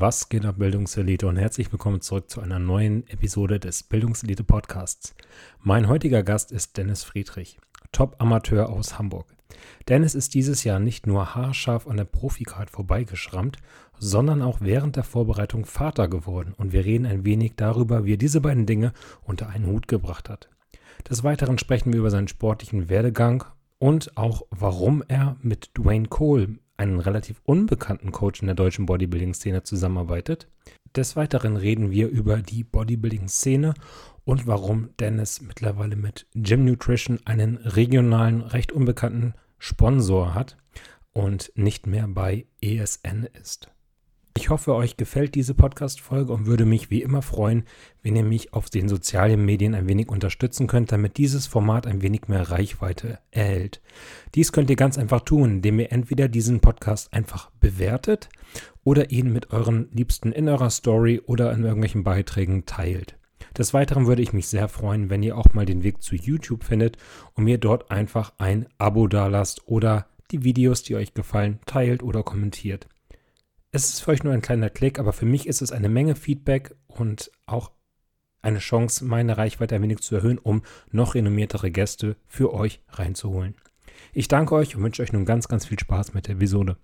Was geht ab, Bildungselite und herzlich willkommen zurück zu einer neuen Episode des Bildungselite Podcasts. Mein heutiger Gast ist Dennis Friedrich, Top-Amateur aus Hamburg. Dennis ist dieses Jahr nicht nur haarscharf an der Profikart vorbeigeschrammt, sondern auch während der Vorbereitung Vater geworden und wir reden ein wenig darüber, wie er diese beiden Dinge unter einen Hut gebracht hat. Des Weiteren sprechen wir über seinen sportlichen Werdegang und auch warum er mit Dwayne Cole einen relativ unbekannten Coach in der deutschen Bodybuilding-Szene zusammenarbeitet. Des Weiteren reden wir über die Bodybuilding-Szene und warum Dennis mittlerweile mit Gym Nutrition einen regionalen, recht unbekannten Sponsor hat und nicht mehr bei ESN ist. Ich hoffe, euch gefällt diese Podcast-Folge und würde mich wie immer freuen, wenn ihr mich auf den sozialen Medien ein wenig unterstützen könnt, damit dieses Format ein wenig mehr Reichweite erhält. Dies könnt ihr ganz einfach tun, indem ihr entweder diesen Podcast einfach bewertet oder ihn mit euren Liebsten in eurer Story oder in irgendwelchen Beiträgen teilt. Des Weiteren würde ich mich sehr freuen, wenn ihr auch mal den Weg zu YouTube findet und mir dort einfach ein Abo dalasst oder die Videos, die euch gefallen, teilt oder kommentiert. Es ist für euch nur ein kleiner Klick, aber für mich ist es eine Menge Feedback und auch eine Chance, meine Reichweite ein wenig zu erhöhen, um noch renommiertere Gäste für euch reinzuholen. Ich danke euch und wünsche euch nun ganz, ganz viel Spaß mit der Episode.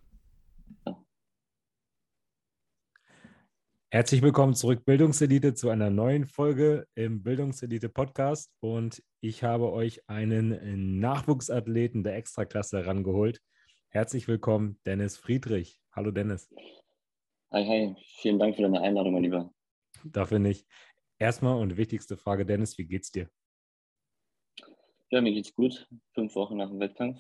Herzlich willkommen zurück, Bildungselite, zu einer neuen Folge im Bildungselite Podcast. Und ich habe euch einen Nachwuchsathleten der Extraklasse herangeholt. Herzlich willkommen, Dennis Friedrich. Hallo Dennis. Hi, hi. Vielen Dank für deine Einladung, mein Lieber. Dafür nicht. Erstmal und wichtigste Frage, Dennis, wie geht's dir? Ja, mir geht's gut. Fünf Wochen nach dem Wettkampf.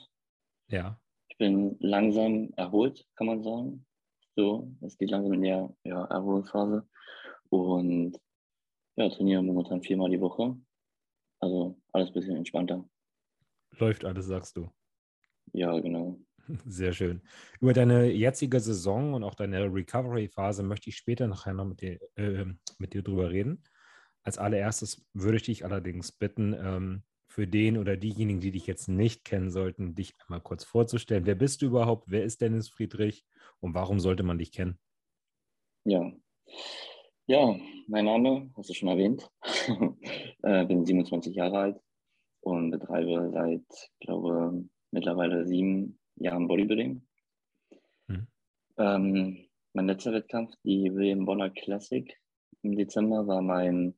Ja. Ich bin langsam erholt, kann man sagen. So, es geht langsam in die ja, Erholungsphase. Und ja, trainiere momentan viermal die Woche. Also alles ein bisschen entspannter. Läuft alles, sagst du. Ja, genau. Sehr schön. Über deine jetzige Saison und auch deine Recovery-Phase möchte ich später nachher noch mit dir, äh, mit dir drüber reden. Als allererstes würde ich dich allerdings bitten, ähm, für den oder diejenigen, die dich jetzt nicht kennen sollten, dich einmal kurz vorzustellen. Wer bist du überhaupt? Wer ist Dennis Friedrich und warum sollte man dich kennen? Ja, ja mein Name hast du schon erwähnt. äh, bin 27 Jahre alt und betreibe seit, glaube mittlerweile sieben Jahren Bodybuilding. Mhm. Ähm, mein letzter Wettkampf, die William Bonner Classic im Dezember, war mein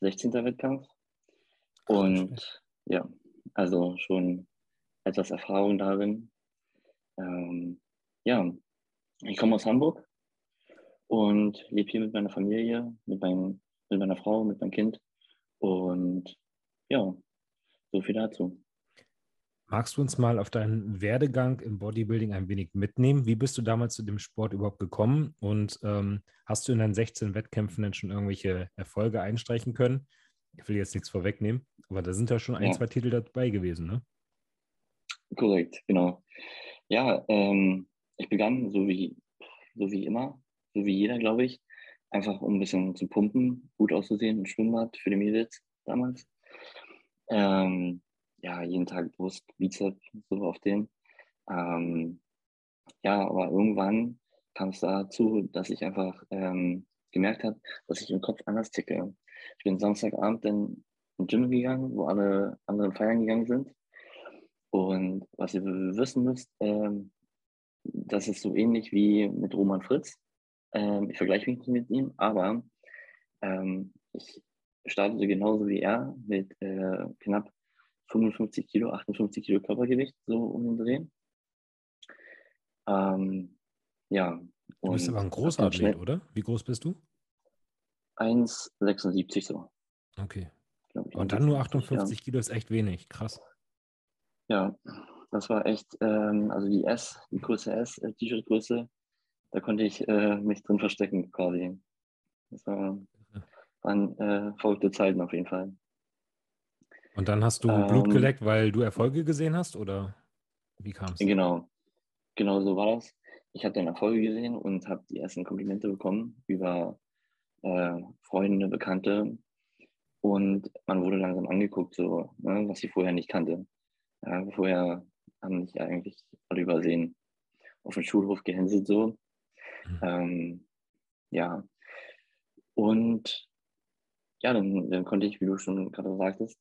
16. Wettkampf. Und ja, also schon etwas Erfahrung darin. Ähm, ja, ich komme aus Hamburg und lebe hier mit meiner Familie, mit, mein, mit meiner Frau, mit meinem Kind. Und ja, so viel dazu. Magst du uns mal auf deinen Werdegang im Bodybuilding ein wenig mitnehmen? Wie bist du damals zu dem Sport überhaupt gekommen? Und ähm, hast du in deinen 16 Wettkämpfen denn schon irgendwelche Erfolge einstreichen können? Ich will jetzt nichts vorwegnehmen, aber da sind ja schon ein, ja. zwei Titel dabei gewesen, ne? Korrekt, genau. Ja, ähm, ich begann so wie, so wie immer, so wie jeder, glaube ich, einfach um ein bisschen zu pumpen, gut auszusehen, ein Schwimmbad für die Mädels damals. Ähm, ja, jeden Tag Brust, Bizeps, so auf den. Ähm, ja, aber irgendwann kam es dazu, dass ich einfach ähm, gemerkt habe, dass ich im Kopf anders ticke. Ich bin Samstagabend dann im Gym gegangen, wo alle anderen feiern gegangen sind. Und was ihr wissen müsst, ähm, das ist so ähnlich wie mit Roman Fritz. Ähm, ich vergleiche mich nicht mit ihm, aber ähm, ich startete genauso wie er mit äh, knapp 55 Kilo, 58 Kilo Körpergewicht, so um den Dreh. Ähm, ja. Du bist aber ein großer Athlet, oder? Wie groß bist du? 1,76 so. Okay. Und dann nur 58 ja. Kilo ist echt wenig, krass. Ja, das war echt, ähm, also die S, die Größe S, äh, T-Shirt-Größe, da konnte ich äh, mich drin verstecken quasi. Das war, waren äh, verrückte Zeiten auf jeden Fall. Und dann hast du ähm, Blut geleckt, weil du Erfolge gesehen hast oder wie kam es? Genau, genau so war das. Ich habe dann Erfolge gesehen und habe die ersten Komplimente bekommen über äh, Freunde, Bekannte. Und man wurde langsam angeguckt, so, ne, was ich vorher nicht kannte. Ja, vorher haben mich eigentlich alle übersehen. Auf dem Schulhof gehänselt so. Mhm. Ähm, ja. Und ja, dann, dann konnte ich, wie du schon gerade sagtest,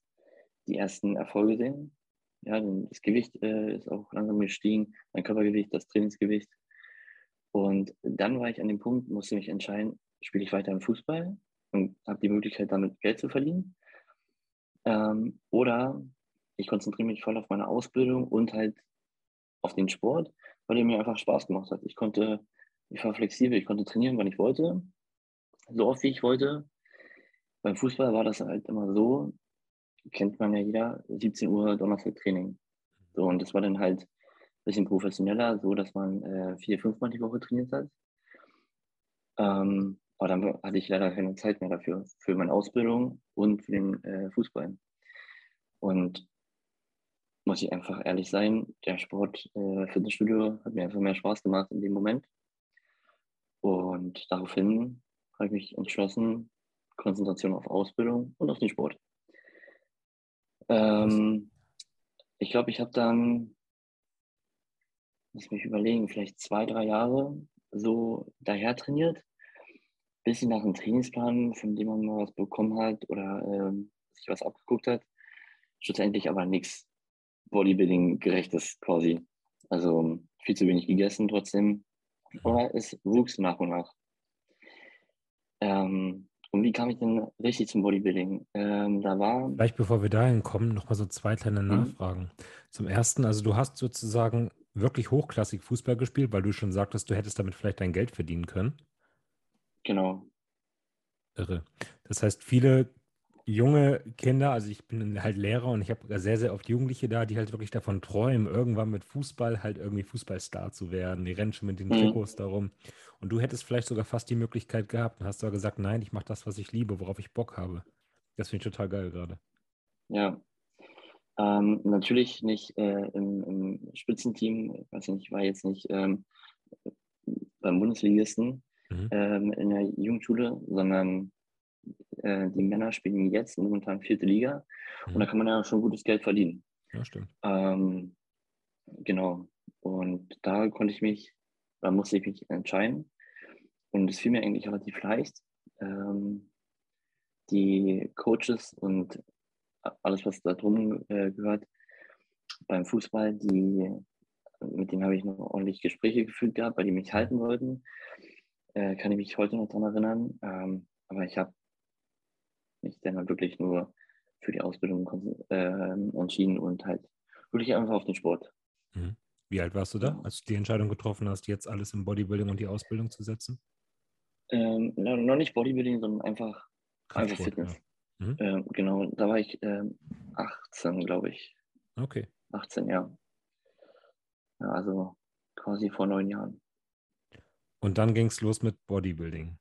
die ersten Erfolge sehen. Ja, das Gewicht äh, ist auch langsam gestiegen, mein Körpergewicht, das Trainingsgewicht. Und dann war ich an dem Punkt, musste mich entscheiden, spiele ich weiter im Fußball und habe die Möglichkeit, damit Geld zu verdienen. Ähm, oder ich konzentriere mich voll auf meine Ausbildung und halt auf den Sport, weil er mir einfach Spaß gemacht hat. Ich konnte, ich war flexibel, ich konnte trainieren, wann ich wollte, so oft wie ich wollte. Beim Fußball war das halt immer so, kennt man ja jeder, 17 Uhr Donnerstag Training. So, und das war dann halt ein bisschen professioneller, so dass man äh, vier, fünfmal die Woche trainiert hat. Ähm, aber dann hatte ich leider keine Zeit mehr dafür, für meine Ausbildung und für den äh, Fußball. Und muss ich einfach ehrlich sein, der Sport äh, Fitnessstudio hat mir einfach mehr Spaß gemacht in dem Moment. Und daraufhin habe ich mich entschlossen, Konzentration auf Ausbildung und auf den Sport. Ähm, ich glaube, ich habe dann, muss mich überlegen, vielleicht zwei, drei Jahre so daher trainiert, bis ich nach einem Trainingsplan, von dem man mal was bekommen hat oder ähm, sich was abgeguckt hat, schlussendlich aber nichts Bodybuilding-gerechtes quasi. Also viel zu wenig gegessen trotzdem. Aber es wuchs nach und nach. Ähm, und wie kam ich denn richtig zum Bodybuilding? Ähm, da war. Vielleicht bevor wir dahin kommen, nochmal so zwei kleine mhm. Nachfragen. Mhm. Zum ersten, also du hast sozusagen wirklich hochklassig Fußball gespielt, weil du schon sagtest, du hättest damit vielleicht dein Geld verdienen können. Genau. Irre. Das heißt, viele junge Kinder, also ich bin halt Lehrer und ich habe sehr, sehr oft Jugendliche da, die halt wirklich davon träumen, irgendwann mit Fußball halt irgendwie Fußballstar zu werden. Die rennen schon mit den mhm. Trikots darum. Und du hättest vielleicht sogar fast die Möglichkeit gehabt und hast aber gesagt, nein, ich mache das, was ich liebe, worauf ich Bock habe. Das finde ich total geil gerade. Ja. Ähm, natürlich nicht äh, im, im, Spitzenteam, ich weiß nicht, ich war jetzt nicht ähm, beim Bundesligisten mhm. ähm, in der Jugendschule, sondern äh, die Männer spielen jetzt momentan vierte Liga mhm. und da kann man ja schon gutes Geld verdienen. Ja, stimmt. Ähm, genau. Und da konnte ich mich, da musste ich mich entscheiden. Und es fiel mir eigentlich relativ leicht. Ähm, die Coaches und alles, was da drum äh, gehört, beim Fußball, die, mit denen habe ich noch ordentlich Gespräche geführt gehabt, weil die mich halten wollten. Äh, kann ich mich heute noch daran erinnern. Ähm, aber ich habe mich dann halt wirklich nur für die Ausbildung äh, entschieden und halt wirklich einfach auf den Sport. Mhm. Wie alt warst du da, als du die Entscheidung getroffen hast, jetzt alles im Bodybuilding und die Ausbildung zu setzen? Ähm, noch nicht Bodybuilding, sondern einfach, einfach Fitness. Ja. Mhm. Ähm, genau, da war ich ähm, 18, glaube ich. Okay. 18, ja. ja. Also quasi vor neun Jahren. Und dann ging es los mit Bodybuilding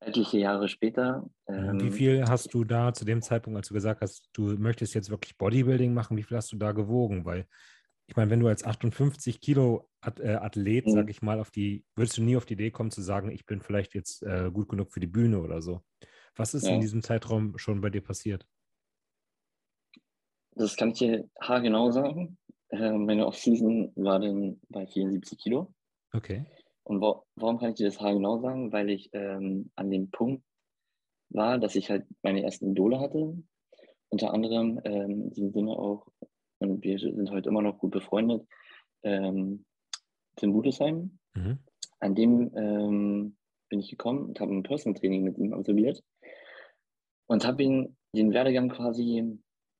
etliche Jahre später. Ähm, wie viel hast du da zu dem Zeitpunkt, als du gesagt hast, du möchtest jetzt wirklich Bodybuilding machen, wie viel hast du da gewogen? Weil ich meine, wenn du als 58 Kilo äh, Athlet, mhm. sag ich mal, auf die, würdest du nie auf die Idee kommen zu sagen, ich bin vielleicht jetzt äh, gut genug für die Bühne oder so. Was ist ja. in diesem Zeitraum schon bei dir passiert? Das kann ich dir haargenau sagen. Äh, meine Off-Season war dann bei 74 Kilo. Okay. Und wo, warum kann ich dir das genau sagen? Weil ich ähm, an dem Punkt war, dass ich halt meine ersten Idole hatte. Unter anderem ähm, sind wir auch, und wir sind heute immer noch gut befreundet, ähm, Tim Budesheim. Mhm. An dem ähm, bin ich gekommen und habe ein Personal Training mit ihm absolviert und habe ihn den Werdegang quasi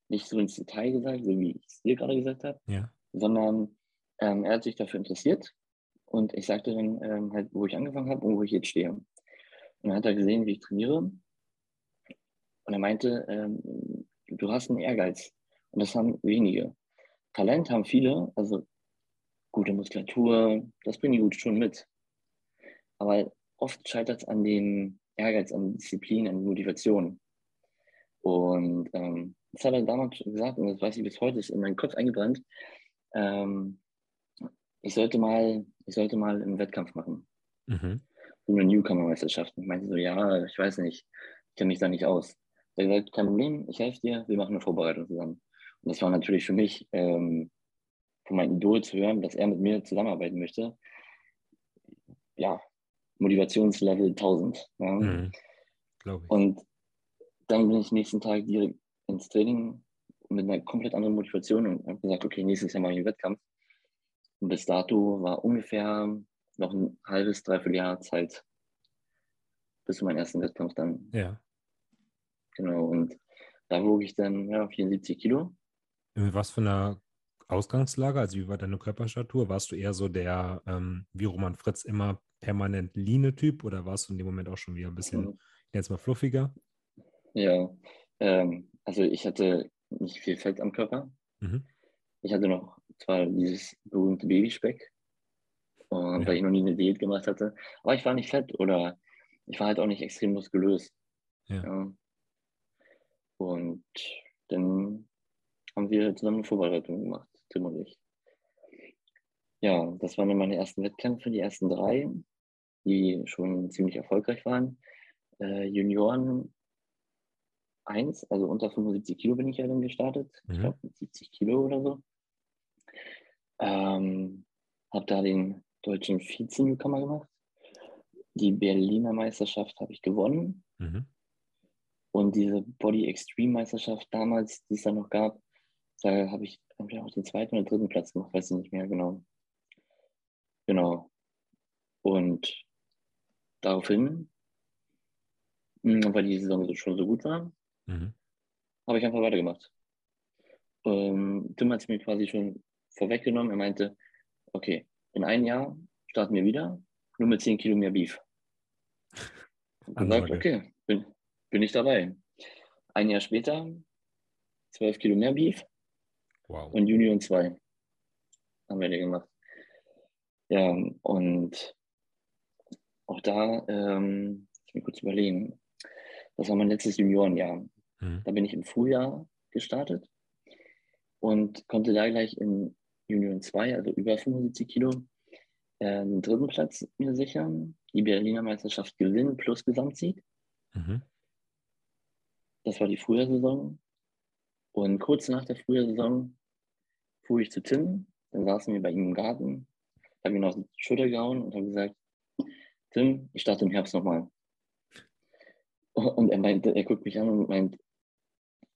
nicht so ins Detail gesagt, so wie ich es dir gerade gesagt habe, ja. sondern ähm, er hat sich dafür interessiert und ich sagte dann ähm, halt, wo ich angefangen habe und wo ich jetzt stehe. Und dann hat er gesehen, wie ich trainiere. Und er meinte, ähm, du hast einen Ehrgeiz. Und das haben wenige. Talent haben viele, also gute Muskulatur, das bringen die gut schon mit. Aber oft scheitert es an dem Ehrgeiz, an Disziplin, an Motivation. Und ähm, das hat er damals gesagt, und das weiß ich bis heute, ist in meinen Kopf eingebrannt. Ähm, ich sollte mal, ich sollte mal einen Wettkampf machen. Mhm. So eine Newcomer-Meisterschaft. Ich meinte so, ja, ich weiß nicht, ich kenne mich da nicht aus. Er hat gesagt, kein Problem, ich helfe dir, wir machen eine Vorbereitung zusammen. Und das war natürlich für mich, ähm, von meinem Idol zu hören, dass er mit mir zusammenarbeiten möchte. Ja, Motivationslevel 1000. Ja. Mhm, und dann bin ich nächsten Tag direkt ins Training mit einer komplett anderen Motivation und habe gesagt, okay, nächstes Jahr mache ich einen Wettkampf. Und bis dato war ungefähr noch ein halbes, dreiviertel Jahr Zeit bis zu meinem ersten Wettkampf dann. Ja. Genau, und da wog ich dann ja, 74 Kilo. In was für einer Ausgangslage? Also wie war deine Körperstatur? Warst du eher so der, ähm, wie Roman Fritz, immer permanent Line-Typ oder warst du in dem Moment auch schon wieder ein bisschen, mhm. jetzt mal fluffiger? Ja, ähm, also ich hatte nicht viel Fett am Körper. Mhm. Ich hatte noch zwar dieses berühmte Babyspeck, und, ja. weil ich noch nie eine Diät gemacht hatte, aber ich war nicht fett oder ich war halt auch nicht extrem muskulös. Ja. ja. Und dann haben wir zusammen eine Vorbereitung gemacht, Tim und ich. Ja, das waren dann meine ersten Wettkämpfe, die ersten drei, die schon ziemlich erfolgreich waren. Äh, Junioren 1, also unter 75 Kilo bin ich ja dann gestartet. Mhm. Ich glaube mit 70 Kilo oder so. Ähm, habe da den deutschen Vize-Newcomer gemacht. Die Berliner Meisterschaft habe ich gewonnen. Mhm. Und diese Body Extreme Meisterschaft damals, die es da noch gab, da habe ich entweder auch den zweiten oder dritten Platz gemacht, weiß ich nicht mehr genau. Genau. Und daraufhin, weil die Saison schon so gut war, mhm. habe ich einfach weitergemacht. Ähm, Tim hat es mir quasi schon vorweggenommen. Er meinte, okay, in einem Jahr starten wir wieder, nur mit 10 Kilo mehr Beef. Und gesagt, okay, bin, bin ich dabei. Ein Jahr später, 12 Kilo mehr Beef wow. und Union 2 haben wir die gemacht. Ja, und auch da, ähm, ich mir kurz überlegen, das war mein letztes Juniorenjahr. Mhm. Da bin ich im Frühjahr gestartet und konnte da gleich in Union 2, also über 75 Kilo, äh, den dritten Platz mir sichern, die Berliner Meisterschaft gewinnen plus Gesamtsieg. Mhm. Das war die Frühjahrsaison. Und kurz nach der Frühjahrsaison fuhr ich zu Tim, dann saßen wir bei ihm im Garten, habe ihn auf die Schulter gehauen und habe gesagt, Tim, ich starte im Herbst nochmal. Und er meinte, er guckt mich an und meint,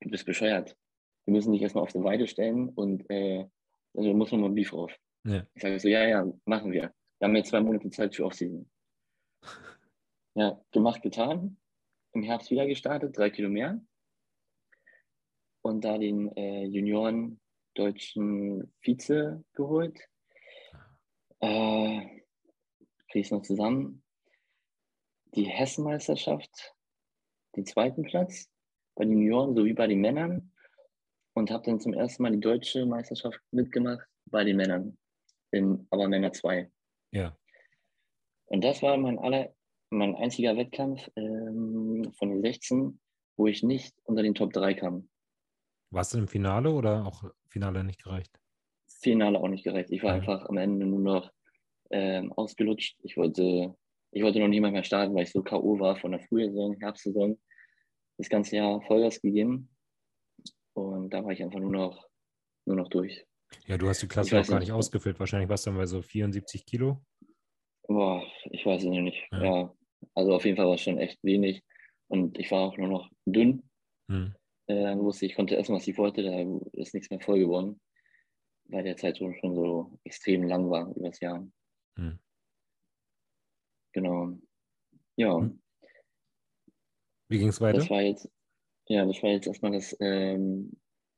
du bist bescheuert. Wir müssen dich erstmal auf die Weide stellen und äh, also muss nochmal Beef drauf. Ja. Ich sage so, ja, ja, machen wir. Wir haben jetzt zwei Monate Zeit für Offseason. Ja, gemacht, getan. Im Herbst wieder gestartet, drei Kilo mehr. Und da den äh, Junioren deutschen Vize geholt. Äh, kriege ich es noch zusammen. Die Hessenmeisterschaft, den zweiten Platz bei den Junioren sowie bei den Männern und habe dann zum ersten Mal die deutsche Meisterschaft mitgemacht bei den Männern, in, aber Männer 2. Ja. Und das war mein aller, mein einziger Wettkampf ähm, von den 16, wo ich nicht unter den Top 3 kam. Warst du im Finale oder auch Finale nicht gereicht? Finale auch nicht gereicht. Ich war ja. einfach am Ende nur noch ähm, ausgelutscht. Ich wollte, ich wollte noch niemand mehr starten, weil ich so K.O. war von der Frühsaison, Herbstsaison. Das ganze Jahr Vollgas gegeben. Und da war ich einfach nur noch, nur noch durch. Ja, du hast die Klasse auch gar nicht ausgefüllt. Wahrscheinlich warst du dann bei so 74 Kilo. Boah, ich weiß es nicht. Ja. ja. Also auf jeden Fall war es schon echt wenig. Und ich war auch nur noch dünn. Hm. Äh, dann wusste ich, ich konnte essen, was ich wollte. Da ist nichts mehr voll geworden. Weil der Zeitraum schon so extrem lang war über das Jahr. Hm. Genau. Ja. Hm. Wie ging es weiter? Das war jetzt, ja, das war jetzt erstmal das, ähm,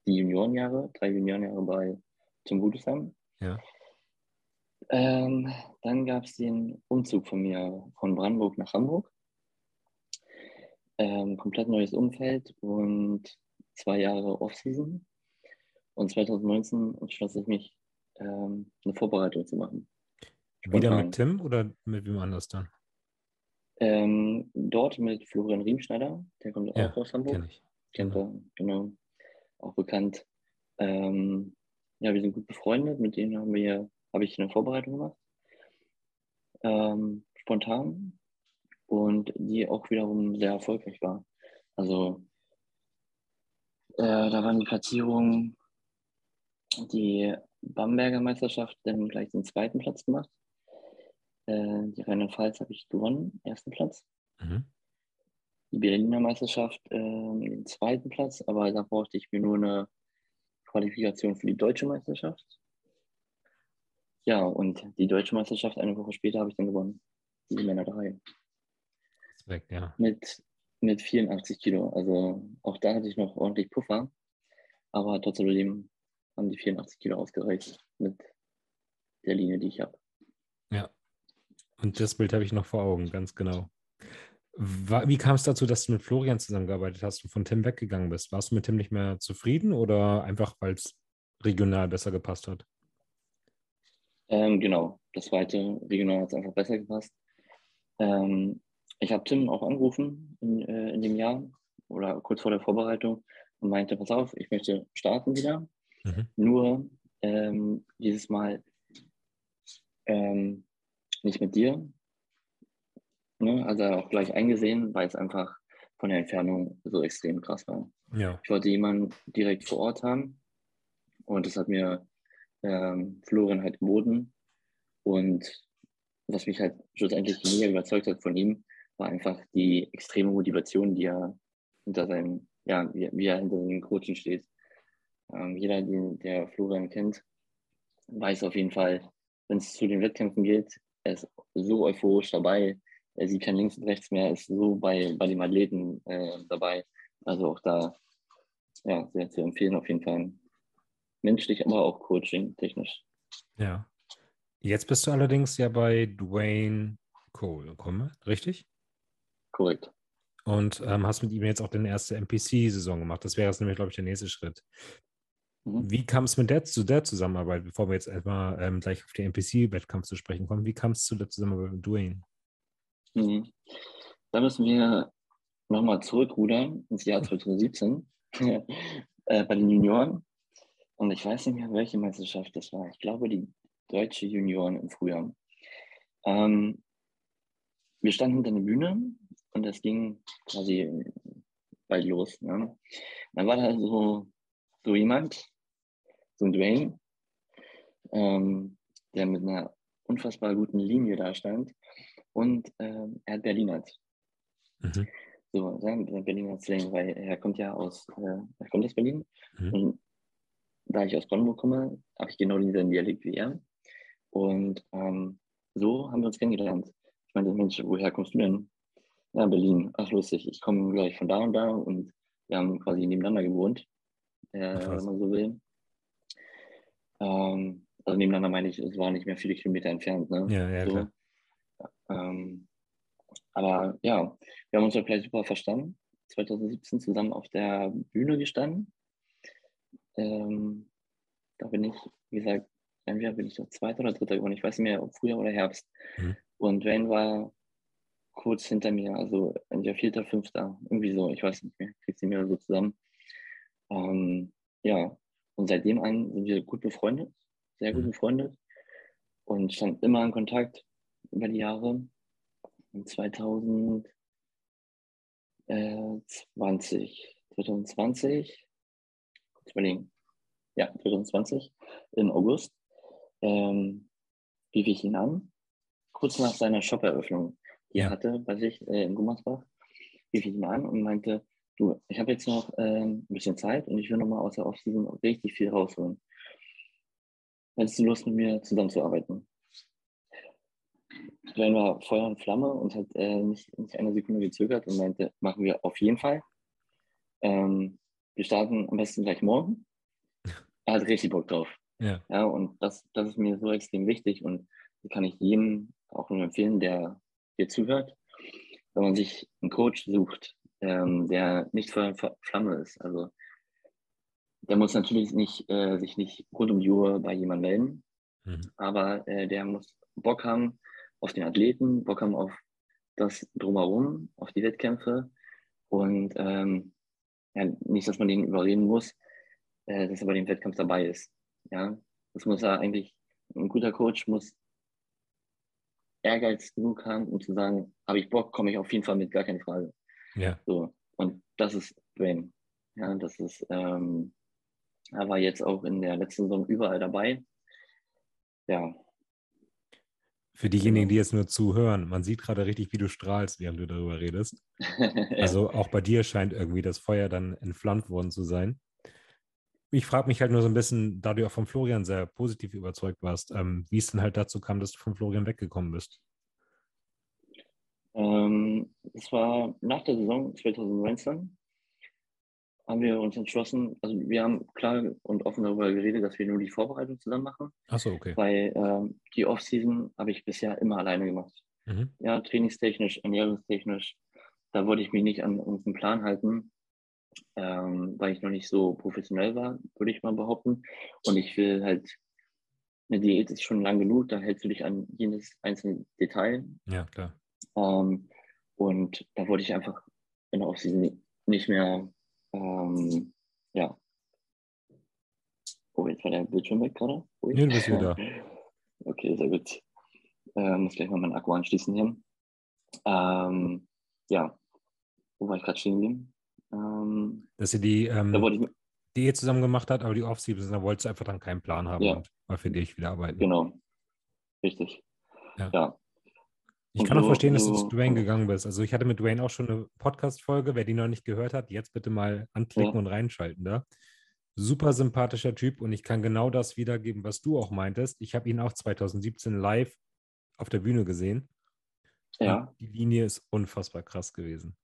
die Juniorenjahre, drei Juniorenjahre bei zum Gutesheim. Ja. Ähm, dann gab es den Umzug von mir von Brandenburg nach Hamburg. Ähm, komplett neues Umfeld und zwei Jahre Offseason. Und 2019 entschloss ich mich, ähm, eine Vorbereitung zu machen. Wieder Spontan. mit Tim oder mit wem anders dann? Ähm, dort mit Florian Riemschneider, der kommt Ja, auch aus Hamburg. Kenn ich. Kennt er, genau. Auch bekannt. Ähm, ja, wir sind gut befreundet. Mit denen haben wir, habe ich eine Vorbereitung gemacht. Ähm, spontan. Und die auch wiederum sehr erfolgreich war. Also äh, da waren die Platzierungen, die Bamberger Meisterschaft dann gleich den zweiten Platz gemacht. Äh, die Rheinland-Pfalz habe ich gewonnen, ersten Platz. Mhm. die Berliner Meisterschaft ähm, den zweiten Platz, aber da brauchte ich mir nur eine Qualifikation für die deutsche Meisterschaft. Ja, und die deutsche Meisterschaft eine Woche später habe ich dann gewonnen. Die Männer 3. Respekt, ja. Mit, mit 84 Kilo. Also auch da hatte ich noch ordentlich Puffer. Aber trotzdem haben die 84 Kilo ausgereicht mit der Linie, die ich habe. Und das Bild habe ich noch vor Augen, ganz genau. Wie kam es dazu, dass du mit Florian zusammengearbeitet hast und von Tim weggegangen bist? Warst du mit Tim nicht mehr zufrieden oder einfach, weil es regional besser gepasst hat? Ähm, genau, das zweite regional hat es einfach besser gepasst. Ähm, ich habe Tim auch angerufen in, äh, in dem Jahr oder kurz vor der Vorbereitung und meinte, pass auf, ich möchte starten wieder. Mhm. Nur ähm, dieses Mal ähm, nicht mit dir. Ne? Also auch gleich eingesehen, weil es einfach von der Entfernung so extrem krass war. Ja. Ich wollte jemanden direkt vor Ort haben und das hat mir ähm, Florian halt geboten. Und was mich halt schlussendlich mega überzeugt hat von ihm, war einfach die extreme Motivation, die er hinter seinem, ja, wie, wie er hinter seinem Coaching steht. Ähm, jeder, den, der Florian kennt, weiß auf jeden Fall, wenn es zu den Wettkämpfen geht, er ist so euphorisch dabei, er sieht kein links und rechts mehr, ist so bei, bei den Athleten äh, dabei. Also auch da ja, sehr zu empfehlen auf jeden Fall. Menschlich, aber auch coaching-technisch. Ja. Jetzt bist du allerdings ja bei Dwayne Cole gekommen, richtig? Korrekt. Und ähm, hast mit ihm jetzt auch deine erste NPC-Saison gemacht. Das wäre jetzt nämlich, glaube ich, der nächste Schritt. Mhm. Wie kam es mit der zu der Zusammenarbeit, bevor wir jetzt erstmal ähm, gleich auf den NPC-Wettkampf zu sprechen kommen? Wie kam es zu der Zusammenarbeit mit Dwayne? Mhm. Da müssen wir nochmal zurückrudern ins Jahr 2017 äh, bei den Junioren. Und ich weiß nicht mehr, welche Meisterschaft das war. Ich glaube, die deutsche Junioren im Frühjahr. Ähm, wir standen hinter der Bühne und es ging quasi bald los. Ne? Dann war da so, so jemand, so ein Dwayne, ähm, der mit einer unfassbar guten Linie da stand. Und ähm, er hat Berlinert. Mhm. So, sein Berliner Slang, weil er kommt ja aus, äh, er kommt aus Berlin. Mhm. Und da ich aus Brandenburg komme, habe ich genau diesen Dialekt wie er. Und ähm, so haben wir uns kennengelernt. Ich meinte, Mensch, woher kommst du denn? Ja, Berlin. Ach, lustig. Ich komme gleich von da und da und wir haben quasi nebeneinander gewohnt, äh, wenn man so will. Ähm, also nebeneinander meine ich, es waren nicht mehr viele Kilometer entfernt. Ne? Ja, ja, so. klar. Ähm, aber ja, wir haben uns ja gleich super verstanden. 2017 zusammen auf der Bühne gestanden. Ähm, da bin ich, wie gesagt, entweder bin ich der Zweiter oder Dritter geworden. Ich weiß nicht mehr, ob Frühjahr oder Herbst. Mhm. Und Wayne war kurz hinter mir, also entweder Vierter, Fünfter, irgendwie so. Ich weiß nicht mehr, kriegst du mir so zusammen. Ähm, ja, und seitdem an sind wir gut befreundet, sehr gut Mhm. befreundet und standen immer in Kontakt über die Jahre. Und 2020, 2020, kurz überlegen, ja, 2020 im August, ähm, rief ich ihn an, kurz nach seiner Shop-Eröffnung, die er hatte bei sich äh, in Gummersbach, rief ich ihn an und meinte, du, ich habe jetzt noch ähm, ein bisschen Zeit und ich will nochmal aus der Offseason richtig viel rausholen. Hättest du Lust, mit mir zusammenzuarbeiten? Glenn war Feuer und Flamme und hat äh, nicht, nicht eine Sekunde gezögert und meinte, machen wir auf jeden Fall. Ähm, wir starten am besten gleich morgen. Er hat richtig Bock drauf. Ja. Ja, und das, das ist mir so extrem wichtig und kann ich jedem auch nur empfehlen, der dir zuhört, wenn man sich einen Coach sucht, ähm, der nicht Feuer und Flamme ist. Also der muss natürlich nicht, äh, sich nicht rund um die Uhr bei jemandem melden, mhm. aber äh, der muss Bock haben auf den Athleten, Bock haben auf das drumherum, auf die Wettkämpfe und ähm, ja, nicht, dass man den überreden muss, äh, dass er bei dem Wettkampf dabei ist. Ja, das muss er eigentlich, ein guter Coach muss Ehrgeiz genug haben, um zu sagen, habe ich Bock, komme ich auf jeden Fall mit, gar keine Frage. Ja. So, und das ist Dwayne. Ja, das ist, ähm, er war jetzt auch in der letzten Saison überall dabei. Ja. Für diejenigen, die jetzt nur zuhören, man sieht gerade richtig, wie du strahlst, während du darüber redest. Also auch bei dir scheint irgendwie das Feuer dann entflammt worden zu sein. Ich frage mich halt nur so ein bisschen, da du auch von Florian sehr positiv überzeugt warst, ähm, wie es denn halt dazu kam, dass du von Florian weggekommen bist. Ähm, es war nach der Saison 2019 haben wir uns entschlossen, also wir haben klar und offen darüber geredet, dass wir nur die Vorbereitung zusammen machen. Achso, okay. Weil ähm, die Offseason habe ich bisher immer alleine gemacht. Mhm. Ja, trainingstechnisch, ernährungstechnisch, da wollte ich mich nicht an unseren Plan halten, ähm, weil ich noch nicht so professionell war, würde ich mal behaupten. Und ich will halt, eine Diät ist schon lang genug, da hältst du dich an jedes einzelne Detail. Ja, klar. Ähm, und da wollte ich einfach in der Offseason nicht mehr ähm, ja. Oh, jetzt war der Bildschirm weg gerade. Nee, du bist wieder. Okay, sehr gut. Äh, muss gleich mal meinen Akku anschließen hier. Ähm, ja, wo war ich gerade stehen geblieben? Ähm, Dass ihr die ähm, da ich, Diät zusammen gemacht hat, aber die Off-Season, da wolltest du einfach dann keinen Plan haben ja. und mal für dich wieder arbeiten. Genau, richtig. Ja. ja. Ich kann auch verstehen, dass du zu Dwayne gegangen bist. Also ich hatte mit Dwayne auch schon eine Podcast-Folge. Wer die noch nicht gehört hat, jetzt bitte mal anklicken ja. und reinschalten da. Super sympathischer Typ und ich kann genau das wiedergeben, was du auch meintest. Ich habe ihn auch 2017 live auf der Bühne gesehen. Ja. die Linie ist unfassbar krass gewesen.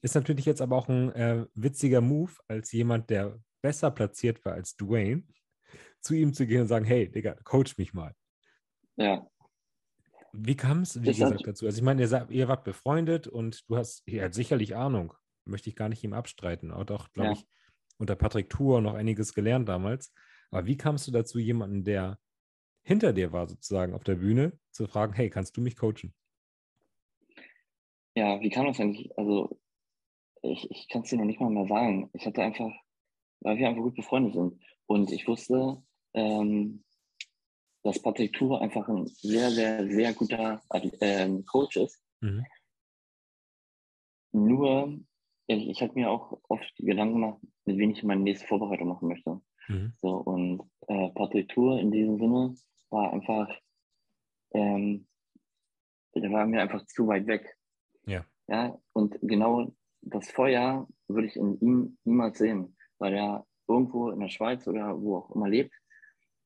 Ist natürlich jetzt aber auch ein äh, witziger Move, als jemand, der besser platziert war als Dwayne, zu ihm zu gehen und sagen, hey, Digga, coach mich mal. Ja, wie kam es, wie gesagt, dazu? Also ich meine, ihr, ihr, wart befreundet und du hast, er hat sicherlich Ahnung, möchte ich gar nicht ihm abstreiten. Auch doch, glaube ja. ich, unter Patrick Tour noch einiges gelernt damals. Aber wie kamst du dazu, jemanden, der hinter dir war, sozusagen auf der Bühne, zu fragen, hey, kannst du mich coachen? Ja, wie kam das eigentlich? Also ich, ich kann es dir noch nicht mal mehr sagen. Ich hatte einfach, weil wir einfach gut befreundet sind. Und ich wusste, ähm, dass Patrick Tour einfach ein sehr, sehr, sehr guter äh, Coach ist. Mhm. Nur, ich, ich habe mir auch oft Gedanken gemacht, mit wem ich meine nächste Vorbereitung machen möchte. Mhm. So, und äh, Patrick Tour in diesem Sinne war einfach, ähm, der war mir einfach zu weit weg. Ja. Ja, und genau das Feuer würde ich in ihm niemals sehen, weil er irgendwo in der Schweiz oder wo auch immer lebt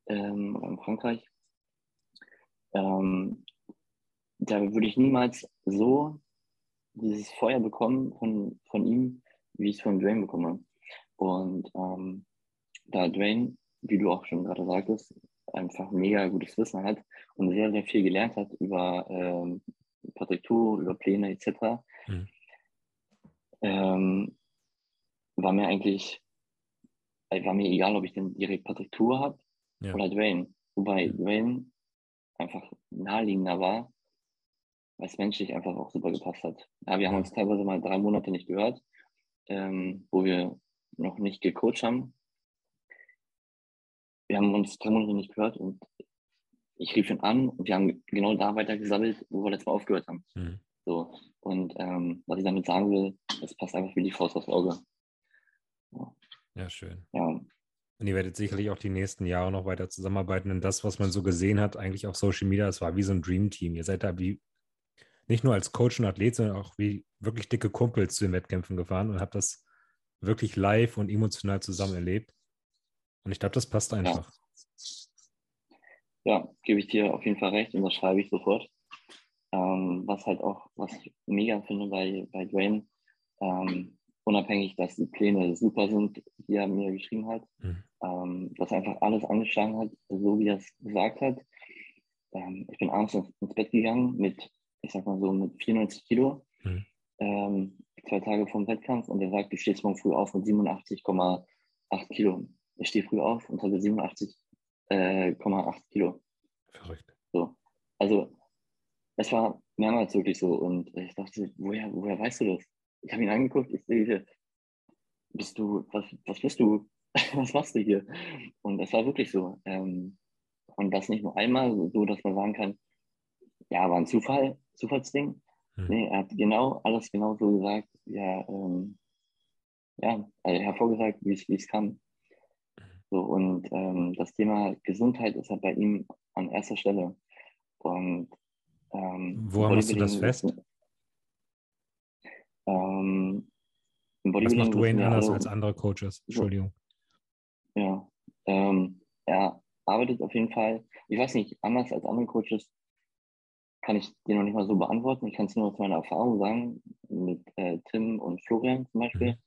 ähm, oder in Frankreich, ähm, da würde ich niemals so dieses Feuer bekommen von, von ihm, wie ich es von Dwayne bekomme. Und ähm, da Dwayne, wie du auch schon gerade sagtest, einfach mega gutes Wissen hat und sehr, sehr viel gelernt hat über ähm, Partitur, über Pläne etc., mhm. ähm, war mir eigentlich, war mir egal, ob ich denn direkt Partitur habe ja. oder Dwayne. Wobei Dwayne einfach naheliegender war, weil es menschlich einfach auch super gepasst hat. Ja, wir haben uns teilweise mal drei Monate nicht gehört, ähm, wo wir noch nicht gecoacht haben. Wir haben uns drei Monate nicht gehört und ich rief ihn an und wir haben genau da weiter gesammelt, wo wir letztes Mal aufgehört haben. Mhm. So. Und ähm, was ich damit sagen will, es passt einfach wie die Faust aufs Auge. Ja, ja schön. Ja. Und ihr werdet sicherlich auch die nächsten Jahre noch weiter zusammenarbeiten. Denn das, was man so gesehen hat, eigentlich auf Social Media, das war wie so ein Dream-Team. Ihr seid da wie nicht nur als Coach und Athlet, sondern auch wie wirklich dicke Kumpels zu den Wettkämpfen gefahren und habt das wirklich live und emotional zusammen erlebt. Und ich glaube, das passt einfach. Ja. ja, gebe ich dir auf jeden Fall recht und das schreibe ich sofort. Ähm, was halt auch, was ich mega finde bei, bei Dwayne, ähm, unabhängig, dass die Pläne super sind, die er mir geschrieben hat, mhm. ähm, dass er einfach alles angeschlagen hat, so wie er es gesagt hat. Ähm, ich bin abends ins, Bett gegangen mit, ich sag mal so, mit 94 Kilo, mhm. ähm, zwei Tage vom Wettkampf und er sagt, du stehst morgen früh auf mit 87,8 8 Kilo. Ich stehe früh auf und hatte 87,8 äh, Kilo. Verrückt. So. Also, es war mehrmals wirklich so. Und ich dachte, woher, woher weißt du das? Ich habe ihn angeguckt, ich sehe, bist du, was, was bist du? was machst du hier? Und es war wirklich so. Ähm, und das nicht nur einmal, so dass man sagen kann, ja, war ein Zufall, Zufallsding. Hm. Nee, er hat genau alles genau so gesagt, ja, ähm, ja, also hervorgesagt, wie es kam. So, und ähm, das Thema Gesundheit ist halt bei ihm an erster Stelle. Und ähm, woran machst du das fest? Ähm, Was macht Dwayne anders alle, als andere Coaches? Entschuldigung. Ja, ähm, er arbeitet auf jeden Fall, ich weiß nicht, anders als andere Coaches kann ich dir noch nicht mal so beantworten. Ich kann es nur aus meiner Erfahrung sagen, mit äh, Tim und Florian zum Beispiel. Mhm.